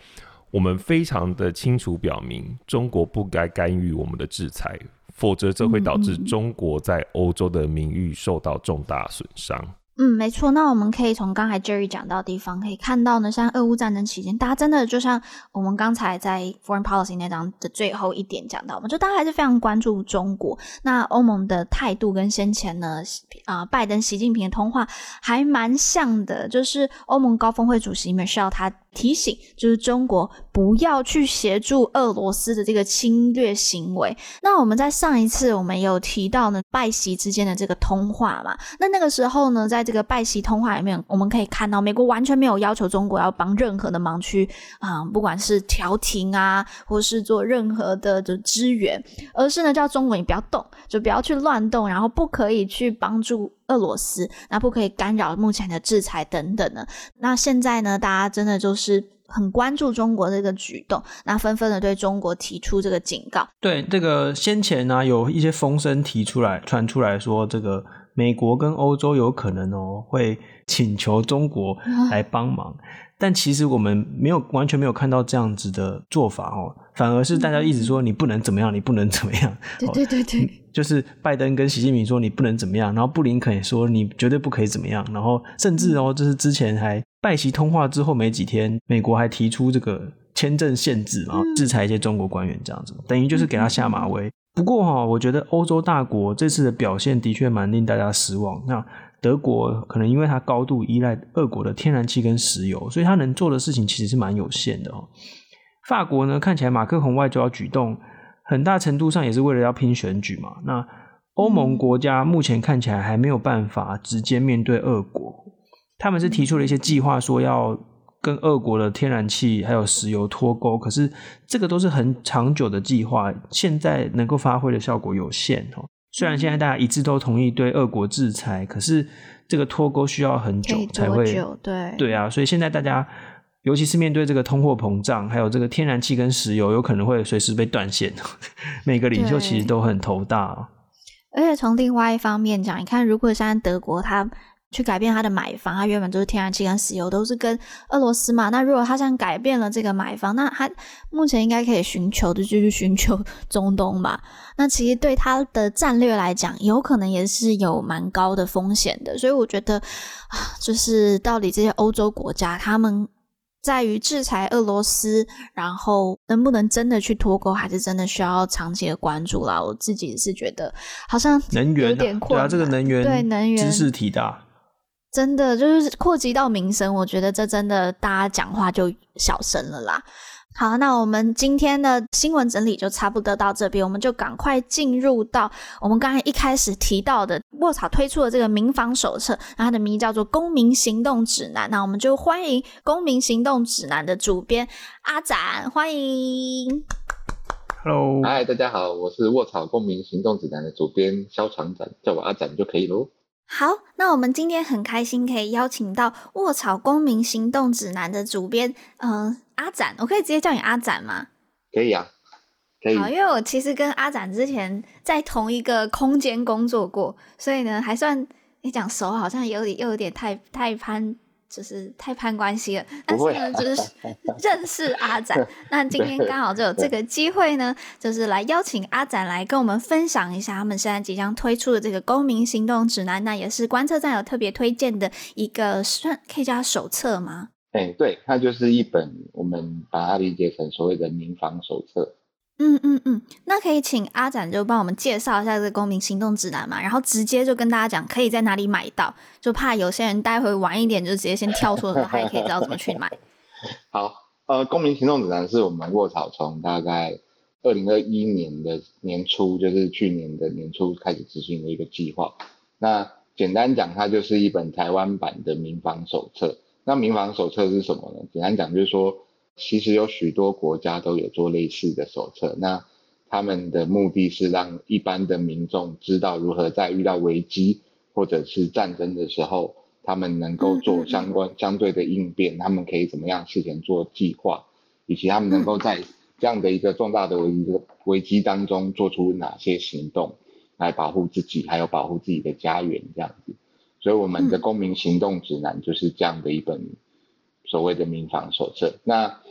我们非常的清楚表明，中国不该干预我们的制裁，否则这会导致中国在欧洲的名誉受到重大损伤。”嗯，没错。那我们可以从刚才 Jerry 讲到的地方可以看到呢，像俄乌战争期间，大家真的就像我们刚才在 Foreign Policy 那章的最后一点讲到我们，就大家还是非常关注中国。那欧盟的态度跟先前呢，啊、拜登、习近平的通话还蛮像的，就是欧盟高峰会主席 Michelle 他提醒，就是中国不要去协助俄罗斯的这个侵略行为。那我们在上一次我们有提到呢，拜习之间的这个通话嘛，那那个时候呢，在这个拜习通话里面，我们可以看到美国完全没有要求中国要帮任何的忙去啊、不管是调停啊，或是做任何的的支援，而是呢叫中国你不要动，就不要去乱动，然后不可以去帮助。俄罗斯，那不可以干扰目前的制裁等等的。那现在呢，大家真的就是很关注中国这个举动，那纷纷的对中国提出这个警告。对，这个先前呢，有一些风声提出来，传出来说，这个美国跟欧洲有可能哦会请求中国来帮忙。嗯但其实我们没有完全没有看到这样子的做法哦，反而是大家一直说你不能怎么样，你不能怎么样。对对对对，就是拜登跟习近平说你不能怎么样，然后布林肯也说你绝对不可以怎么样，然后甚至哦，就是之前还拜习通话之后没几天，美国还提出这个签证限制然后，制裁一些中国官员这样子，等于就是给他下马威。不过哈，我觉得欧洲大国这次的表现的确蛮令大家失望。那。德国可能因为它高度依赖俄国的天然气跟石油，所以它能做的事情其实是蛮有限的哦。法国呢，看起来马克宏外交举动很大程度上也是为了要拼选举嘛。那欧盟国家目前看起来还没有办法直接面对俄国，他们是提出了一些计划，说要跟俄国的天然气还有石油脱钩，可是这个都是很长久的计划，现在能够发挥的效果有限哦。虽然现在大家一致都同意对俄国制裁，可是这个脱钩需要很久才会。对对啊，所以现在大家，尤其是面对这个通货膨胀，还有这个天然气跟石油有可能会随时被断线，(laughs) 每个领袖其实都很头大。而且从另外一方面讲，你看，如果像德国它。去改变他的买方，他原本就是天然气跟石油都是跟俄罗斯嘛。那如果他想改变了这个买方，那他目前应该可以寻求的就是寻求 (laughs) 中东吧。那其实对他的战略来讲，有可能也是有蛮高的风险的。所以我觉得啊，就是到底这些欧洲国家，他们在于制裁俄罗斯，然后能不能真的去脱钩，还是真的需要长期的关注啦。我自己是觉得好像能源有点困难，对啊，这个能源对能源知识体大。真的就是扩及到民生，我觉得这真的大家讲话就小声了啦。好，那我们今天的新闻整理就差不多到这边，我们就赶快进入到我们刚才一开始提到的沃草推出的这个民防手册，那它的名叫做《公民行动指南》。那我们就欢迎《公民行动指南》的主编阿展，欢迎。Hello，嗨，大家好，我是沃草《公民行动指南》的主编萧长展，叫我阿展就可以喽。好，那我们今天很开心可以邀请到《卧草公民行动指南》的主编，嗯、呃，阿展，我可以直接叫你阿展吗？可以啊，可以。好，因为我其实跟阿展之前在同一个空间工作过，所以呢，还算你讲熟，好像有点又有点太太攀。就是太攀关系了，但是呢，就是 (laughs) 认识阿展。那今天刚好就有这个机会呢，就是来邀请阿展来跟我们分享一下他们现在即将推出的这个公民行动指南。那也是观测站有特别推荐的一个算可以叫手册吗？哎、欸，对，它就是一本我们把它理解成所谓的民防手册。嗯嗯嗯，那可以请阿展就帮我们介绍一下这个公民行动指南嘛，然后直接就跟大家讲可以在哪里买到，就怕有些人待会晚一点就直接先跳出了，他也可以知道怎么去买。(laughs) 好，呃，公民行动指南是我们卧草从大概二零二一年的年初，就是去年的年初开始执行的一个计划。那简单讲，它就是一本台湾版的民防手册。那民防手册是什么呢？简单讲就是说。其实有许多国家都有做类似的手册，那他们的目的是让一般的民众知道如何在遇到危机或者是战争的时候，他们能够做相关相对的应变，他们可以怎么样事前做计划，以及他们能够在这样的一个重大的危机危机当中做出哪些行动来保护自己，还有保护自己的家园这样子。所以我们的公民行动指南就是这样的一本所谓的民防手册。那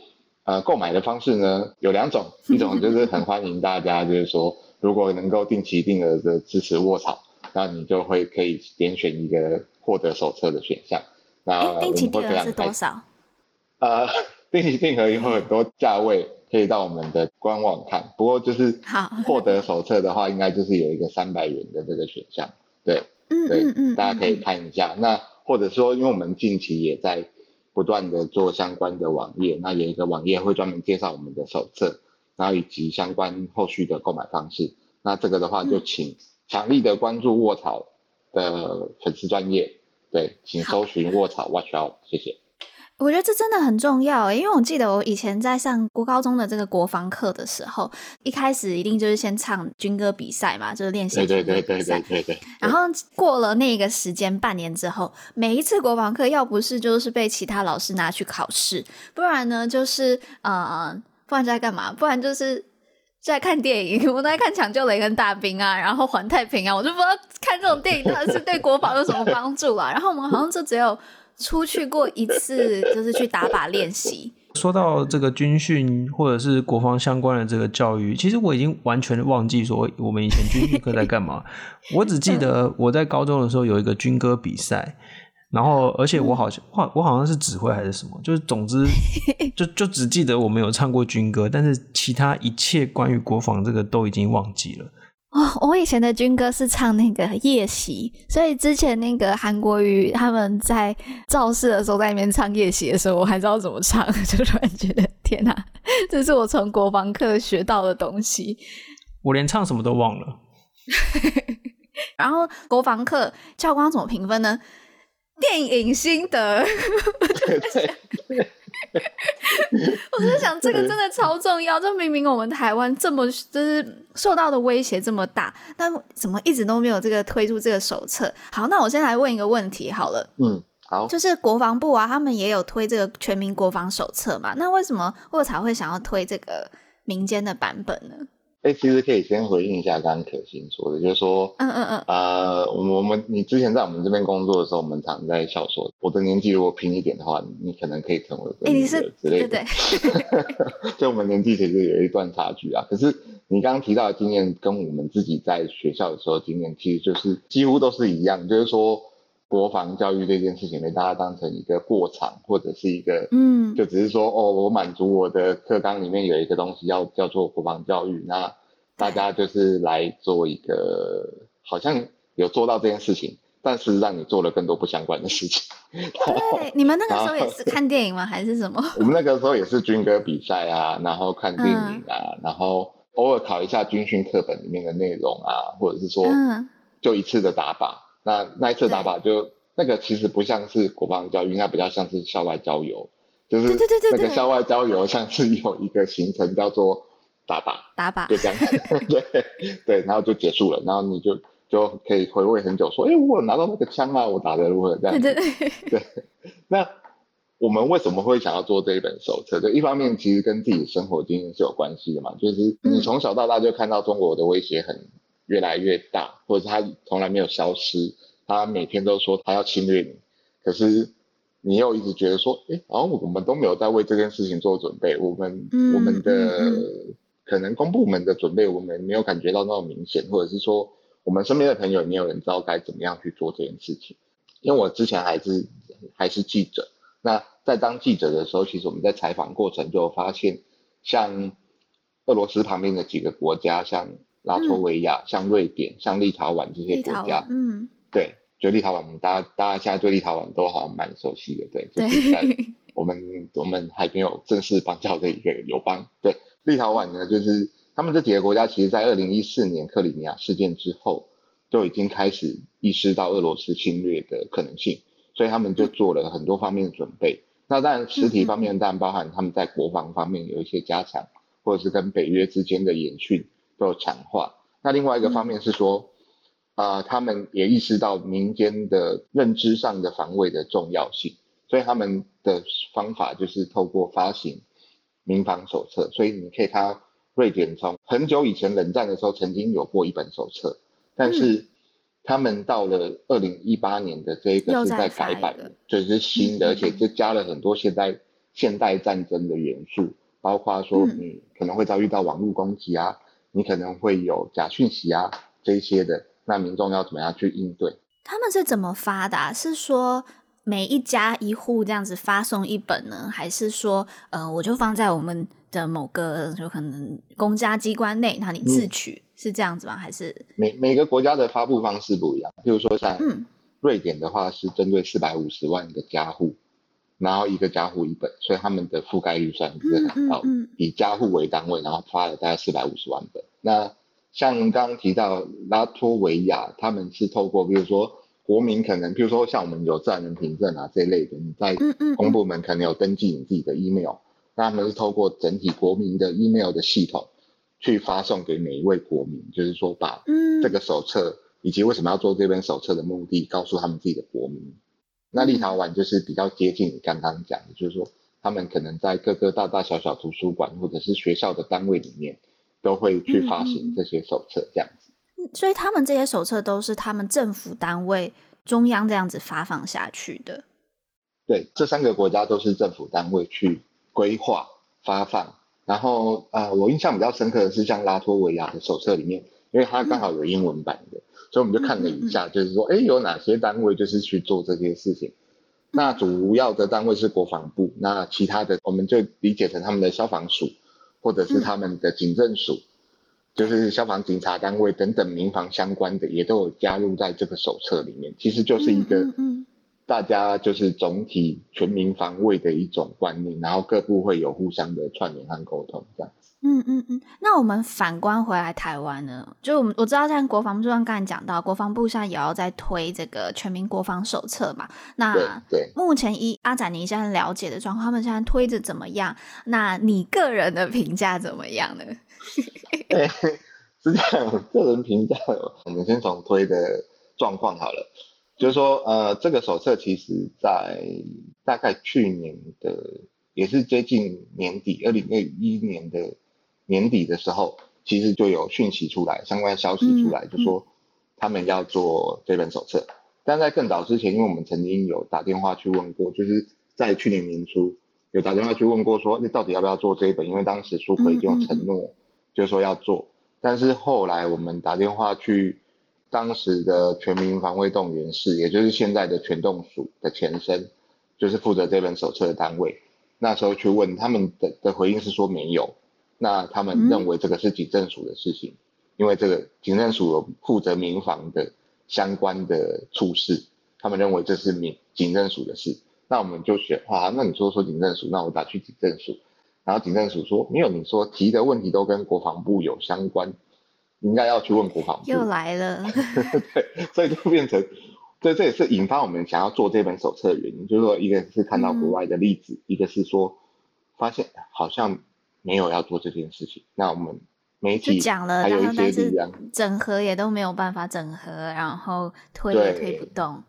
呃，购买的方式呢有两种，一种 (laughs) 就是很欢迎大家，就是说如果能够定期定额的支持卧草，那你就会可以点选一个获得手册的选项。那定期定额是多少？(laughs) 呃，定期定额有很多价位，可以到我们的官网看。不过就是好获得手册的话，应该就是有一个三百元的这个选项。对，嗯对，大家可以看一下。那或者说，因为我们近期也在。不断的做相关的网页，那有一个网页会专门介绍我们的手册，然后以及相关后续的购买方式。那这个的话，就请强力的关注卧槽的粉丝专业，对，请搜寻卧槽 Watch Out，谢谢。我觉得这真的很重要，因为我记得我以前在上国高中的这个国防课的时候，一开始一定就是先唱军歌比赛嘛，就是练习军歌比赛。对对对对对对。然后过了那个时间半年之后，每一次国防课要不是就是被其他老师拿去考试，不然呢就是呃，不然在干嘛？不然就是在看电影。(laughs) 我都在看《抢救雷恩大兵》啊，然后《环太平洋》啊，我就不知道看这种电影到底是对国防有什么帮助啊。然后我们好像就只有。出去过一次，就是去打靶练习。说到这个军训或者是国防相关的这个教育，其实我已经完全忘记说我们以前军训课在干嘛。(laughs) 我只记得我在高中的时候有一个军歌比赛，然后而且我好像我我好像是指挥还是什么，就是总之就就只记得我们有唱过军歌，但是其他一切关于国防这个都已经忘记了。哦，我以前的军歌是唱那个夜袭，所以之前那个韩国瑜他们在造势的时候在里面唱夜袭的时候，我还知道怎么唱，(laughs) 就突然觉得天哪，(laughs) 这是我从国防课学到的东西。我连唱什么都忘了。然后国防课教官怎么评分呢？电影心得。(laughs) (laughs) 我在想，这个真的超重要。就明明我们台湾这么就是受到的威胁这么大，但怎么一直都没有这个推出这个手册？好，那我先来问一个问题好了。嗯，好，就是国防部啊，他们也有推这个全民国防手册嘛？那为什么卧槽会想要推这个民间的版本呢？哎、欸，其实可以先回应一下刚刚可心说的，就是说，嗯嗯嗯，呃，我们我们你之前在我们这边工作的时候，我们常在笑说，我的年纪如果拼一点的话，你可能可以成为哎、欸，你是之类的，对对，(laughs) 就我们年纪其实有一段差距啊。可是你刚刚提到的经验，跟我们自己在学校的时候经验，其实就是几乎都是一样，就是说。国防教育这件事情被大家当成一个过场，或者是一个，嗯，就只是说，哦，我满足我的课纲里面有一个东西要叫做国防教育，那大家就是来做一个，好像有做到这件事情，但是让你做了更多不相关的事情。对，你们那个 (laughs) 时候也是看电影吗？还是什么？(laughs) 我们那个时候也是军歌比赛啊，然后看电影啊，嗯、然后偶尔考一下军训课本里面的内容啊，或者是说，就一次的打靶。那那一次打靶就那个其实不像是国防教育，应该比较像是校外郊游，就是那个校外郊游像是有一个行程叫做打靶，打靶就这样，(laughs) 对对，然后就结束了，然后你就就可以回味很久，说，哎，我拿到那个枪啊，我打的如何这样，对对 (laughs) 对。那我们为什么会想要做这一本手册？就一方面其实跟自己的生活经验是有关系的嘛，就是你从小到大就看到中国的威胁很。越来越大，或者他从来没有消失，他每天都说他要侵略你，可是你又一直觉得说，哎，好像我们都没有在为这件事情做准备，我们、嗯、我们的、嗯、可能公部门的准备，我们没有感觉到那么明显，或者是说我们身边的朋友也没有人知道该怎么样去做这件事情。因为我之前还是还是记者，那在当记者的时候，其实我们在采访过程就发现，像俄罗斯旁边的几个国家，像。拉脱维亚、像瑞典、像立陶宛这些国家，嗯，对，就立陶宛，大家大家现在对立陶宛都好像蛮熟悉的，对，就是在 (laughs) 我们我们还没有正式邦交的一个友邦，对，立陶宛呢，就是他们这几个国家，其实在二零一四年克里米亚事件之后，就已经开始意识到俄罗斯侵略的可能性，所以他们就做了很多方面的准备。那当然，实体方面当然包含他们在国防方面有一些加强，或者是跟北约之间的演训。都有强化。那另外一个方面是说，啊、嗯呃，他们也意识到民间的认知上的防卫的重要性，所以他们的方法就是透过发行民防手册。所以你可以看，瑞典从很久以前冷战的时候曾经有过一本手册，但是他们到了二零一八年的这一个是在改版的，就是新的，而且就加了很多现代现代战争的元素，包括说你可能会遭遇到网络攻击啊。你可能会有假讯息啊，这一些的，那民众要怎么样去应对？他们是怎么发的啊？是说每一家一户这样子发送一本呢，还是说，呃，我就放在我们的某个有可能公家机关内，那你自取，嗯，是这样子吗？还是每每个国家的发布方式不一样？譬如说像瑞典的话，是针对四百五十万个家户，然后一个家户一本，所以他们的覆盖率算是很高，嗯嗯嗯、以家户为单位，然后发了大概四百五十万本。那像刚刚提到拉脱维亚，他们是透过比如说国民可能，比如说像我们有自然人凭证啊这一类的，你在公部门可能有登记你自己的 email，那他们是透过整体国民的 email 的系统去发送给每一位国民，就是说把这个手册以及为什么要做这本手册的目的告诉他们自己的国民。那立陶宛就是比较接近你刚刚讲的，就是说他们可能在各个大大小小图书馆或者是学校的单位里面。都会去发行这些手册，这样子。嗯，所以他们这些手册都是他们政府单位中央这样子发放下去的。对，这三个国家都是政府单位去规划发放。然后啊、呃，我印象比较深刻的是像拉脱维亚的手册里面，因为它刚好有英文版的，嗯、所以我们就看了一下，就是说，哎，有哪些单位就是去做这些事情。那主要的单位是国防部，那其他的我们就理解成他们的消防署。或者是他们的警政署，嗯、就是消防警察单位等等民防相关的，也都有加入在这个手册里面。其实就是一个，大家就是总体全民防卫的一种观念，然后各部会有互相的串联和沟通，这样子。嗯嗯嗯。那我们反观回来台湾呢？就我们我知道，像国防部刚才讲到，国防部现在也要在推这个全民国防手册嘛。那对，对目前以阿展您现在了解的状况，他们现在推着怎么样？那你个人的评价怎么样呢？对、(laughs) 是这样，个人评价，我们先从推的状况好了。就是说，呃，这个手册其实在大概去年的，也是接近年底，二零二一年的年底的时候，其实就有讯息出来，相关消息出来，就说他们要做这本手册。但在更早之前，因为我们曾经有打电话去问过，就是在去年年初有打电话去问过，说你到底要不要做这一本？因为当时苏揆已经有承诺，就是说要做。但是后来我们打电话去。当时的全民防卫动员室，也就是现在的全动署的前身，就是负责这本手册的单位。那时候去问他们的的回应是说没有，那他们认为这个是警政署的事情，嗯、因为这个警政署有负责民防的相关的处事，他们认为这是民警政署的事。那我们就选啊，那你说说警政署，那我打去警政署，然后警政署说没有，你说提的问题都跟国防部有相关。应该要去问国防部。又来了。(laughs) 对，所以就变成，所以，这也是引发我们想要做这本手册的原因，就是说，一个是看到国外的例子，嗯、一个是说，发现好像没有要做这件事情。那我们媒体讲了，还有一些力量，整合也都没有办法整合，然后推也推不动。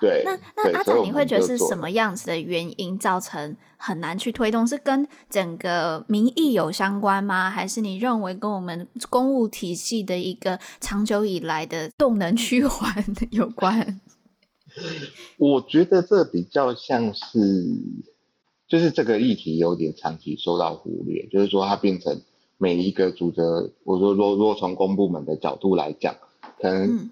对，那那阿展，你会觉得是什么样子的原因造成很难去推动？是跟整个民意有相关吗？还是你认为跟我们公务体系的一个长久以来的动能趋缓有关？(laughs) 我觉得这比较像是，就是这个议题有点长期受到忽略，就是说它变成每一个组织，我说若若从公部门的角度来讲，可能、嗯。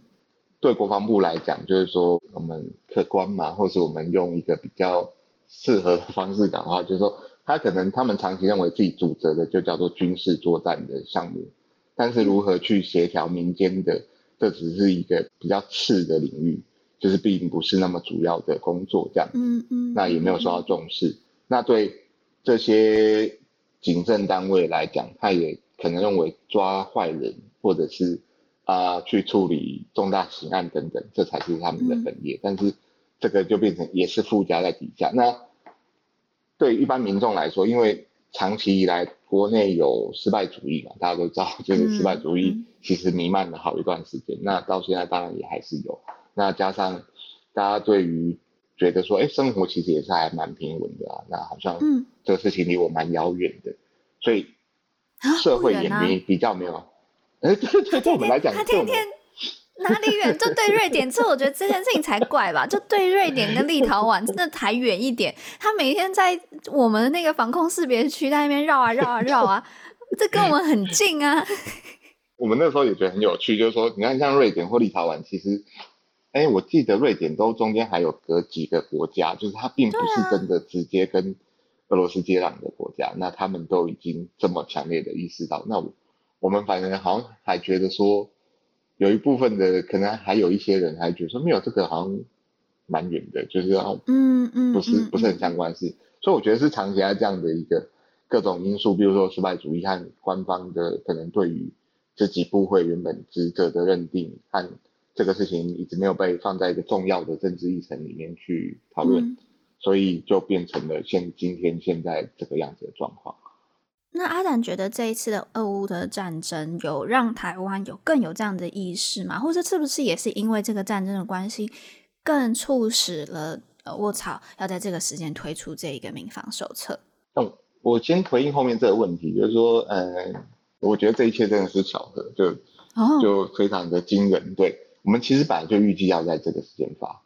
对国防部来讲，就是说我们客观嘛，或是我们用一个比较适合的方式讲的话，就是说他可能他们长期认为自己主责的就叫做军事作战的项目，但是如何去协调民间的，这只是一个比较次的领域，就是并不是那么主要的工作这样。嗯嗯。那也没有受到重视。那对这些警政单位来讲，他也可能认为抓坏人或者是。啊，去处理重大刑案等等，这才是他们的本业。嗯、但是这个就变成也是附加在底下。那对一般民众来说，因为长期以来国内有失败主义嘛，大家都知道，就是失败主义其实弥漫了好一段时间。嗯、那到现在当然也还是有。那加上大家对于觉得说，哎，生活其实也是还蛮平稳的啊。那好像这个事情离我蛮遥远的，所以社会也没比较没有。哎，对对，对我们来讲，他天天哪里远？就对瑞典，这我觉得这件事情才怪吧？就对瑞典跟立陶宛真的还远一点。他每天在我们的那个防空识别区在那边绕啊绕啊绕啊，这跟我们很近啊。我们那时候也觉得很有趣，就是说，你看像瑞典或立陶宛，其实，哎，我记得瑞典都中间还有隔几个国家，就是它并不是真的直接跟俄罗斯接壤的国家，啊、那他们都已经这么强烈的意识到，那我。我们反正好像还觉得说，有一部分的可能还有一些人还觉得说，没有这个好像蛮远的，就是要嗯嗯，不是不是很相关的事，所以我觉得是长期在这样的一个各种因素，比如说失败主义和官方的可能对于这几部会原本职责的认定和这个事情一直没有被放在一个重要的政治议程里面去讨论，嗯、所以就变成了现今天现在这个样子的状况。那阿展觉得这一次的俄乌的战争有让台湾有更有这样的意识吗？或者是不是也是因为这个战争的关系，更促使了呃卧槽要在这个时间推出这一个民防手册？嗯，我先回应后面这个问题，就是说，呃，我觉得这一切真的是巧合，就、哦、就非常的惊人。对，我们其实本来就预计要在这个时间发，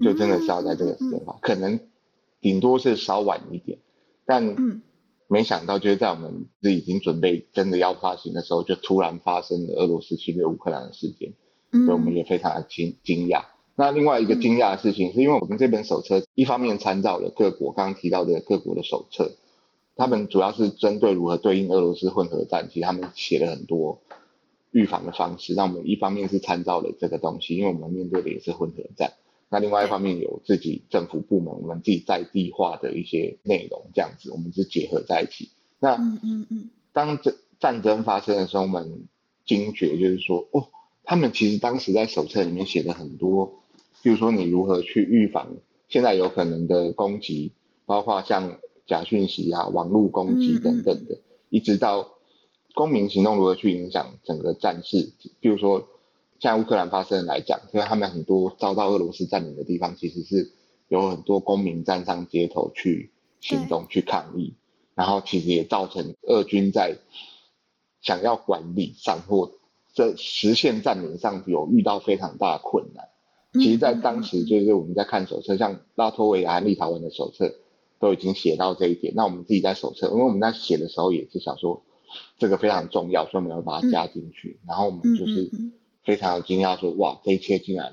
就真的是要在这个时间发，嗯、可能顶多是稍晚一点，但。嗯没想到，就是在我们是已经准备真的要发行的时候，就突然发生了俄罗斯侵略乌克兰的事件，嗯、所以我们也非常的惊惊讶。那另外一个惊讶的事情，是因为我们这本手册一方面参照了各国刚刚提到的各国的手册，他们主要是针对如何对应俄罗斯混合战，其实他们写了很多预防的方式。那我们一方面是参照了这个东西，因为我们面对的也是混合战。那另外一方面有自己政府部门，我们自己在地化的一些内容，这样子我们是结合在一起。那嗯嗯嗯，当这战争发生的时候，我们惊觉就是说，哦，他们其实当时在手册里面写的很多，比如说你如何去预防现在有可能的攻击，包括像假讯息啊、网络攻击等等的，一直到公民行动如何去影响整个战事，比如说。像乌克兰发生来讲，因为他们很多遭到俄罗斯占领的地方，其实是有很多公民站上街头去行动、去抗议，然后其实也造成俄军在想要管理上或在实现占领上有遇到非常大的困难。其实，在当时就是我们在看手册，像拉脱维亚和立陶宛的手册都已经写到这一点。那我们自己在手册，因为我们在写的时候也是想说这个非常重要，所以我们要把它加进去。然后我们就是。非常的惊讶，说哇，这一切竟然，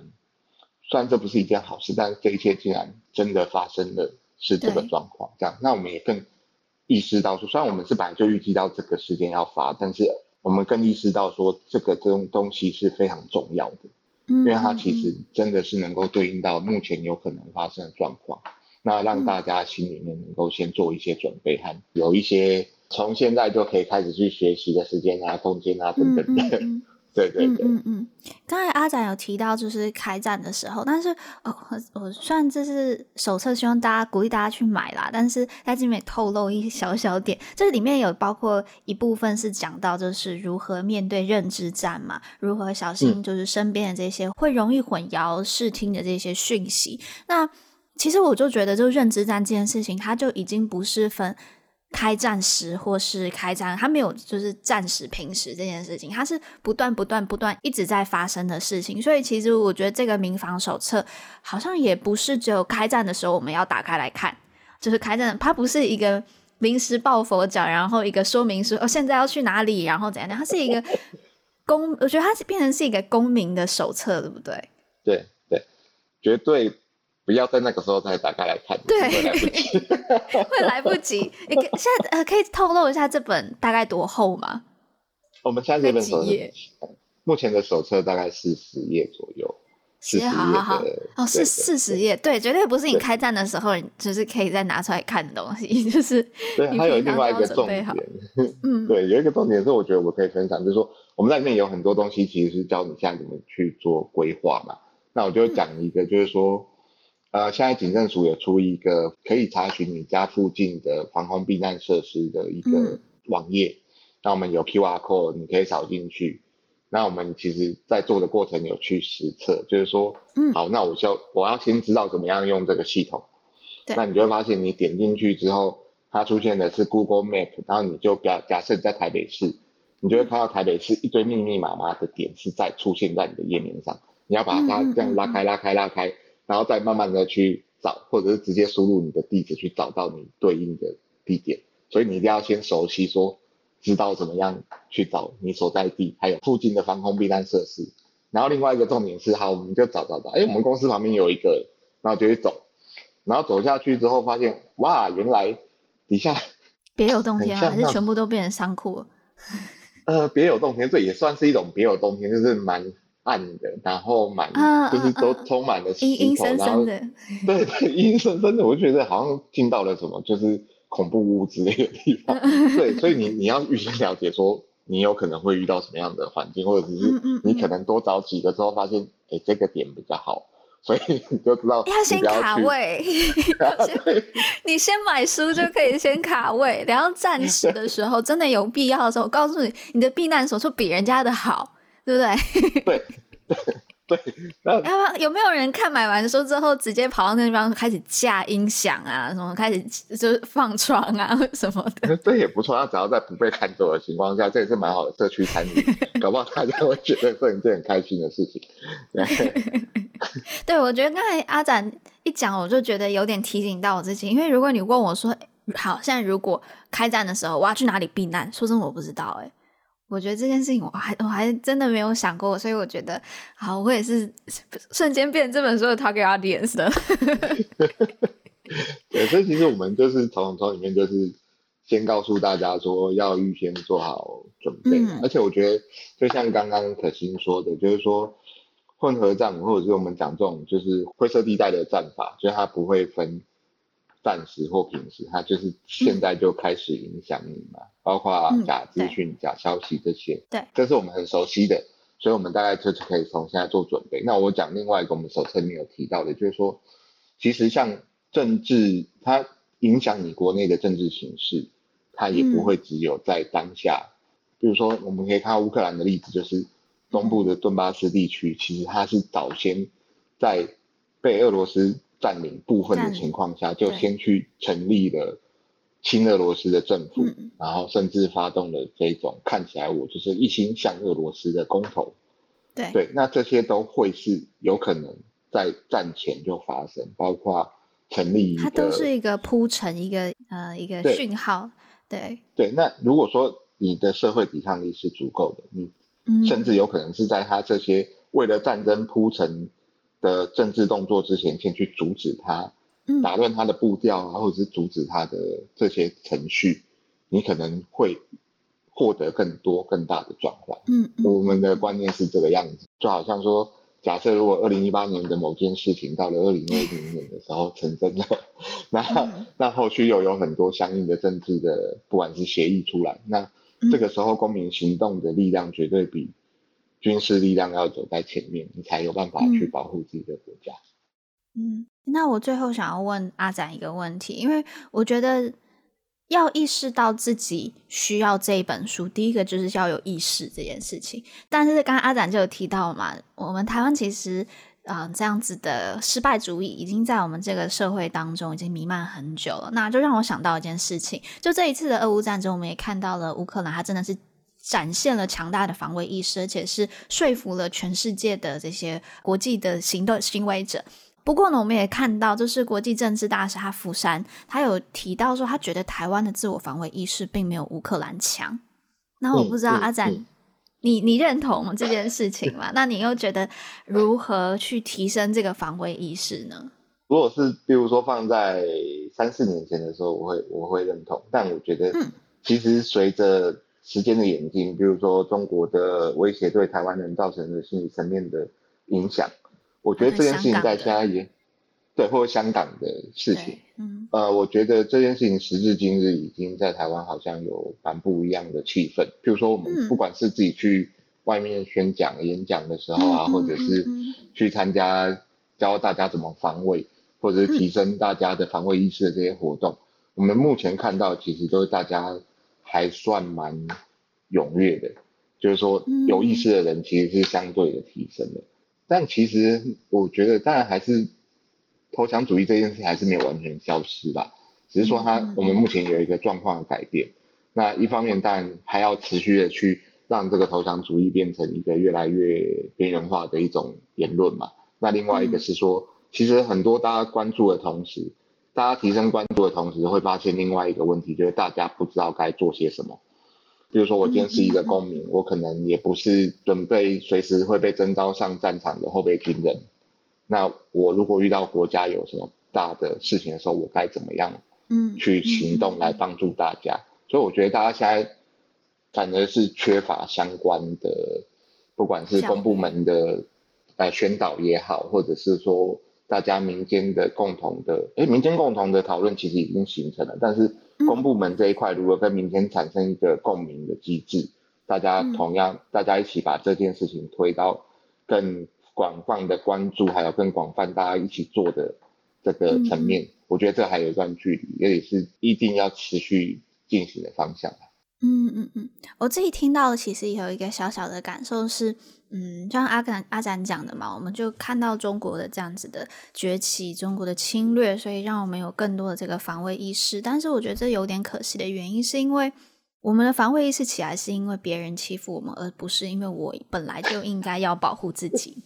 虽然这不是一件好事，但是这一切竟然真的发生了，是这个状况。这样，那我们也更意识到说，虽然我们是本来就预计到这个时间要发，但是我们更意识到说，这个这种东西是非常重要的，因为它其实真的是能够对应到目前有可能发生的状况，那让大家心里面能够先做一些准备，和有一些从现在就可以开始去学习的时间啊、空间啊等等的。(laughs) 对对对，嗯嗯，刚才阿展有提到就是开战的时候，但是哦，我虽然这是手册，希望大家鼓励大家去买啦，但是在这里面透露一小小点，这里面有包括一部分是讲到就是如何面对认知战嘛，如何小心就是身边的这些会容易混淆视听的这些讯息。那其实我就觉得，就认知战这件事情，它就已经不是分。开战时或是开战，它没有就是战时平时这件事情，它是不断不断不断一直在发生的事情。所以其实我觉得这个民防手册好像也不是只有开战的时候我们要打开来看，就是开战，它不是一个临时抱佛脚，然后一个说明书哦，现在要去哪里，然后怎样怎样，它是一个 (laughs) 公，我觉得它是变成是一个公民的手册，对不对？对对，绝对。不要在那个时候再打开来看，对，会来不及。(laughs) 会来不及。你现在呃，可以透露一下这本大概多厚吗？我们现在这本手册，目前的手册大概四十页左右。四十页，好好好。哦，是四十页，对，绝对不是你开战的时候，你就是可以再拿出来看的东西，(laughs) 就是。对，还有另外一个重点，嗯，(laughs) 对，有一个重点是我觉得我可以分享，就是说我们在里面有很多东西，其实是教你现在怎么去做规划嘛。那我就讲一个，就是说。呃，现在警政署有出一个可以查询你家附近的防空避难设施的一个网页，嗯、那我们有 QR code，你可以扫进去。那我们其实，在做的过程有去实测，就是说，嗯，好，那我就我要先知道怎么样用这个系统。对那你就会发现，你点进去之后，它出现的是 Google Map，然后你就假假设你在台北市，你就会看到台北市一堆密密麻麻的点是在出现在你的页面上，你要把它这样拉开、拉开、拉开。然后再慢慢的去找，或者是直接输入你的地址去找到你对应的地点。所以你一定要先熟悉说，知道怎么样去找你所在地，还有附近的防空避难设施。然后另外一个重点是，好，我们就找找找，哎，我们公司旁边有一个，然后就去走，然后走下去之后发现，哇，原来底下 (laughs) 别有洞天啊，还是全部都变成仓库了？呃，别有洞天，这也算是一种别有洞天，就是蛮。暗的，然后满、啊、就是都充满了阴阴森森的，对对，阴阴森森的，我就觉得好像进到了什么就是恐怖屋之类的地方。对，所以你你要预先了解说你有可能会遇到什么样的环境，或者是你可能多找几个之后发现，哎、欸，这个点比较好。所以你就知道要先卡位，(laughs) 你先买书就可以先卡位，然后暂时的时候真的有必要的时候，我告诉你，你的避难所就比人家的好，对不对？对。(laughs) 对，然有没有人看买完书之后直接跑到那地方开始架音响啊，什么开始就是放床啊 (laughs) 什么的？这也不错，他只要在不被看走的情况下，这也是蛮好的社区参与，搞不好大家会觉得这是一件很开心的事情。对，(laughs) 对我觉得刚才阿展一讲，我就觉得有点提醒到我自己，因为如果你问我说，好，现在如果开战的时候我要去哪里避难，说真的我不知道哎、欸。我觉得这件事情我还我还真的没有想过，所以我觉得好，我也是瞬间变成这本书的 target audience 的。(laughs) 对，所以其实我们就是从从里面就是先告诉大家说要预先做好准备，嗯、而且我觉得就像刚刚可心说的，就是说混合战或者是我们讲这种就是灰色地带的战法，就是它不会分。战时或平时，它就是现在就开始影响你嘛，嗯、包括假资讯、嗯、假消息这些。对，这是我们很熟悉的，所以我们大概就是可以从现在做准备。那我讲另外一个我们手册里面有提到的，就是说，其实像政治，它影响你国内的政治形势，它也不会只有在当下。比、嗯、如说，我们可以看到乌克兰的例子，就是东部的顿巴斯地区，其实它是早先在被俄罗斯。占领部分的情况下，就先去成立了亲俄罗斯的政府，然后甚至发动了这种看起来我就是一心向俄罗斯的公投。对对，那这些都会是有可能在战前就发生，包括成立一个，它都是一个铺陈一个呃一个讯号。对对，那如果说你的社会抵抗力是足够的，你甚至有可能是在他这些为了战争铺陈。的政治动作之前，先去阻止他，打乱他的步调啊，或者是阻止他的这些程序，你可能会获得更多更大的转换。嗯，我们的观念是这个样子，就好像说，假设如果二零一八年的某件事情到了二零二零年的时候成真了，(laughs) 那那后续又有很多相应的政治的不管是协议出来，那这个时候公民行动的力量绝对比。军事力量要走在前面，你才有办法去保护自己的国家。嗯，那我最后想要问阿展一个问题，因为我觉得要意识到自己需要这一本书，第一个就是要有意识这件事情。但是刚刚阿展就有提到嘛，我们台湾其实啊、呃、这样子的失败主义已经在我们这个社会当中已经弥漫很久了。那就让我想到一件事情，就这一次的俄乌战争，我们也看到了乌克兰，它真的是。展现了强大的防卫意识，而且是说服了全世界的这些国际的行动行为者。不过呢，我们也看到，就是国际政治大师哈福山，他有提到说，他觉得台湾的自我防卫意识并没有乌克兰强。那我不知道阿展，你你认同这件事情吗？那你又觉得如何去提升这个防卫意识呢？如果是比如说放在三四年前的时候，我会我会认同，但我觉得，其实随着时间的演进，比如说中国的威胁对台湾人造成的心理层面的影响，我觉得这件事情在现在也对，或者香港的事情，嗯，呃，我觉得这件事情时至今日已经在台湾好像有蛮不一样的气氛。比如说我们不管是自己去外面宣讲、演讲的时候啊，或者是去参加教大家怎么防卫，或者是提升大家的防卫意识的这些活动，我们目前看到其实都是大家。还算蛮踊跃的，就是说有意识的人其实是相对的提升的。但其实我觉得，当然还是投降主义这件事还是没有完全消失吧，只是说它我们目前有一个状况的改变。那一方面当然还要持续的去让这个投降主义变成一个越来越边缘化的一种言论嘛。那另外一个是说，其实很多大家关注的同时。大家提升关注的同时，会发现另外一个问题，就是大家不知道该做些什么。比如说，我今天是一个公民，我可能也不是准备随时会被征召上战场的后备军人。那我如果遇到国家有什么大的事情的时候，我该怎么样嗯去行动来帮助大家？所以我觉得大家现在反而是缺乏相关的不管是公部门的呃宣导也好，或者是说大家民间的共同的，诶，民间共同的讨论其实已经形成了，但是公部门这一块如果跟民间产生一个共鸣的机制，大家同样大家一起把这件事情推到更广泛的关注，还有更广泛大家一起做的这个层面，嗯、我觉得这还有一段距离，也是一定要持续进行的方向。嗯嗯嗯，我自己听到的其实也有一个小小的感受是，嗯，就像阿展阿展讲的嘛，我们就看到中国的这样子的崛起，中国的侵略，所以让我们有更多的这个防卫意识。但是我觉得这有点可惜的原因，是因为我们的防卫意识起来是因为别人欺负我们，而不是因为我本来就应该要保护自己。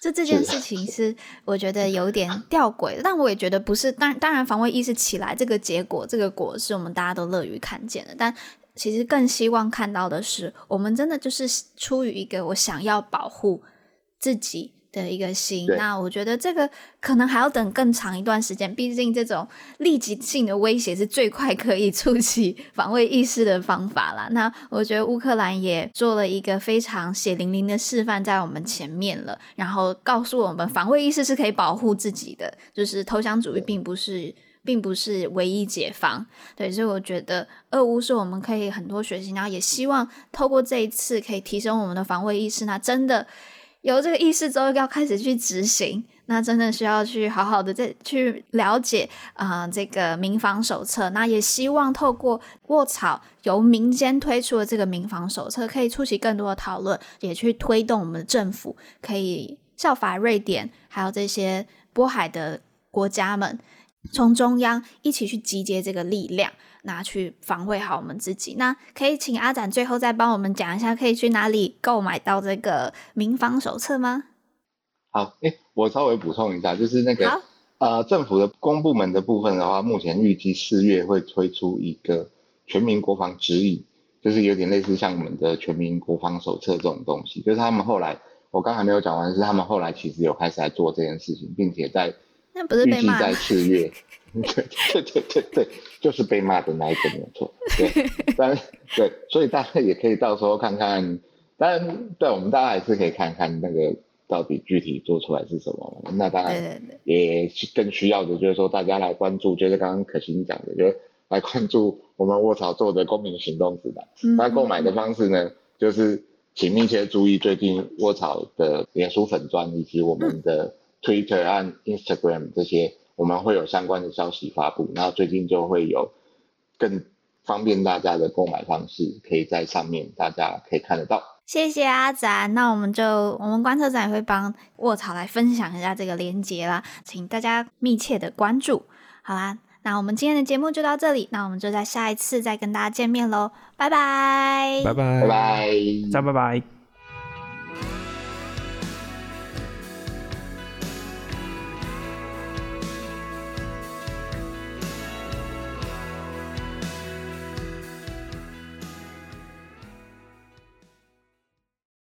这这件事情是我觉得有点吊诡，但我也觉得不是。当当然，防卫意识起来，这个结果，这个果是我们大家都乐于看见的。但其实更希望看到的是，我们真的就是出于一个我想要保护自己的一个心。那我觉得这个可能还要等更长一段时间，毕竟这种立即性的威胁是最快可以触起防卫意识的方法啦。那我觉得乌克兰也做了一个非常血淋淋的示范在我们前面了，然后告诉我们防卫意识是可以保护自己的，就是投降主义并不是。并不是唯一解方，对，所以我觉得俄乌是我们可以很多学习，然后也希望透过这一次可以提升我们的防卫意识。那真的有这个意识之后，要开始去执行，那真的需要去好好的再去了解啊、这个民防手册。那也希望透过卧草由民间推出的这个民防手册，可以触起更多的讨论，也去推动我们的政府可以效法瑞典，还有这些波海的国家们。从中央一起去集结这个力量，拿去防卫好我们自己。那可以请阿展最后再帮我们讲一下，可以去哪里购买到这个民防手册吗？好，诶，我稍微补充一下，就是那个呃，政府的公部门的部分的话，目前预计四月会推出一个全民国防指引，就是有点类似像我们的全民国防手册这种东西。就是他们后来，我刚才没有讲完，是他们后来其实有开始来做这件事情，并且在。那不是被骂？预计在四月，(laughs) 对对对对对，就是被骂的那一个没有错。对，(laughs) 但对，所以大家也可以到时候看看。当然，对我们大家还是可以看看那个到底具体做出来是什么。那当然也更需要的就是说，大家来关注，就是刚刚可心讲的，就是来关注我们卧槽做的公民行动指南。那购买的方式呢，就是请密切注意最近卧草的脸书粉砖以及我们的。Twitter 和 Instagram 这些，我们会有相关的消息发布。然后最近就会有更方便大家的购买方式，可以在上面大家可以看得到。谢谢阿展，那我们就我们观测站也会帮卧槽来分享一下这个链接啦，请大家密切的关注。好啦，那我们今天的节目就到这里，那我们就在下一次再跟大家见面喽，拜拜，拜拜，拜拜，再拜拜。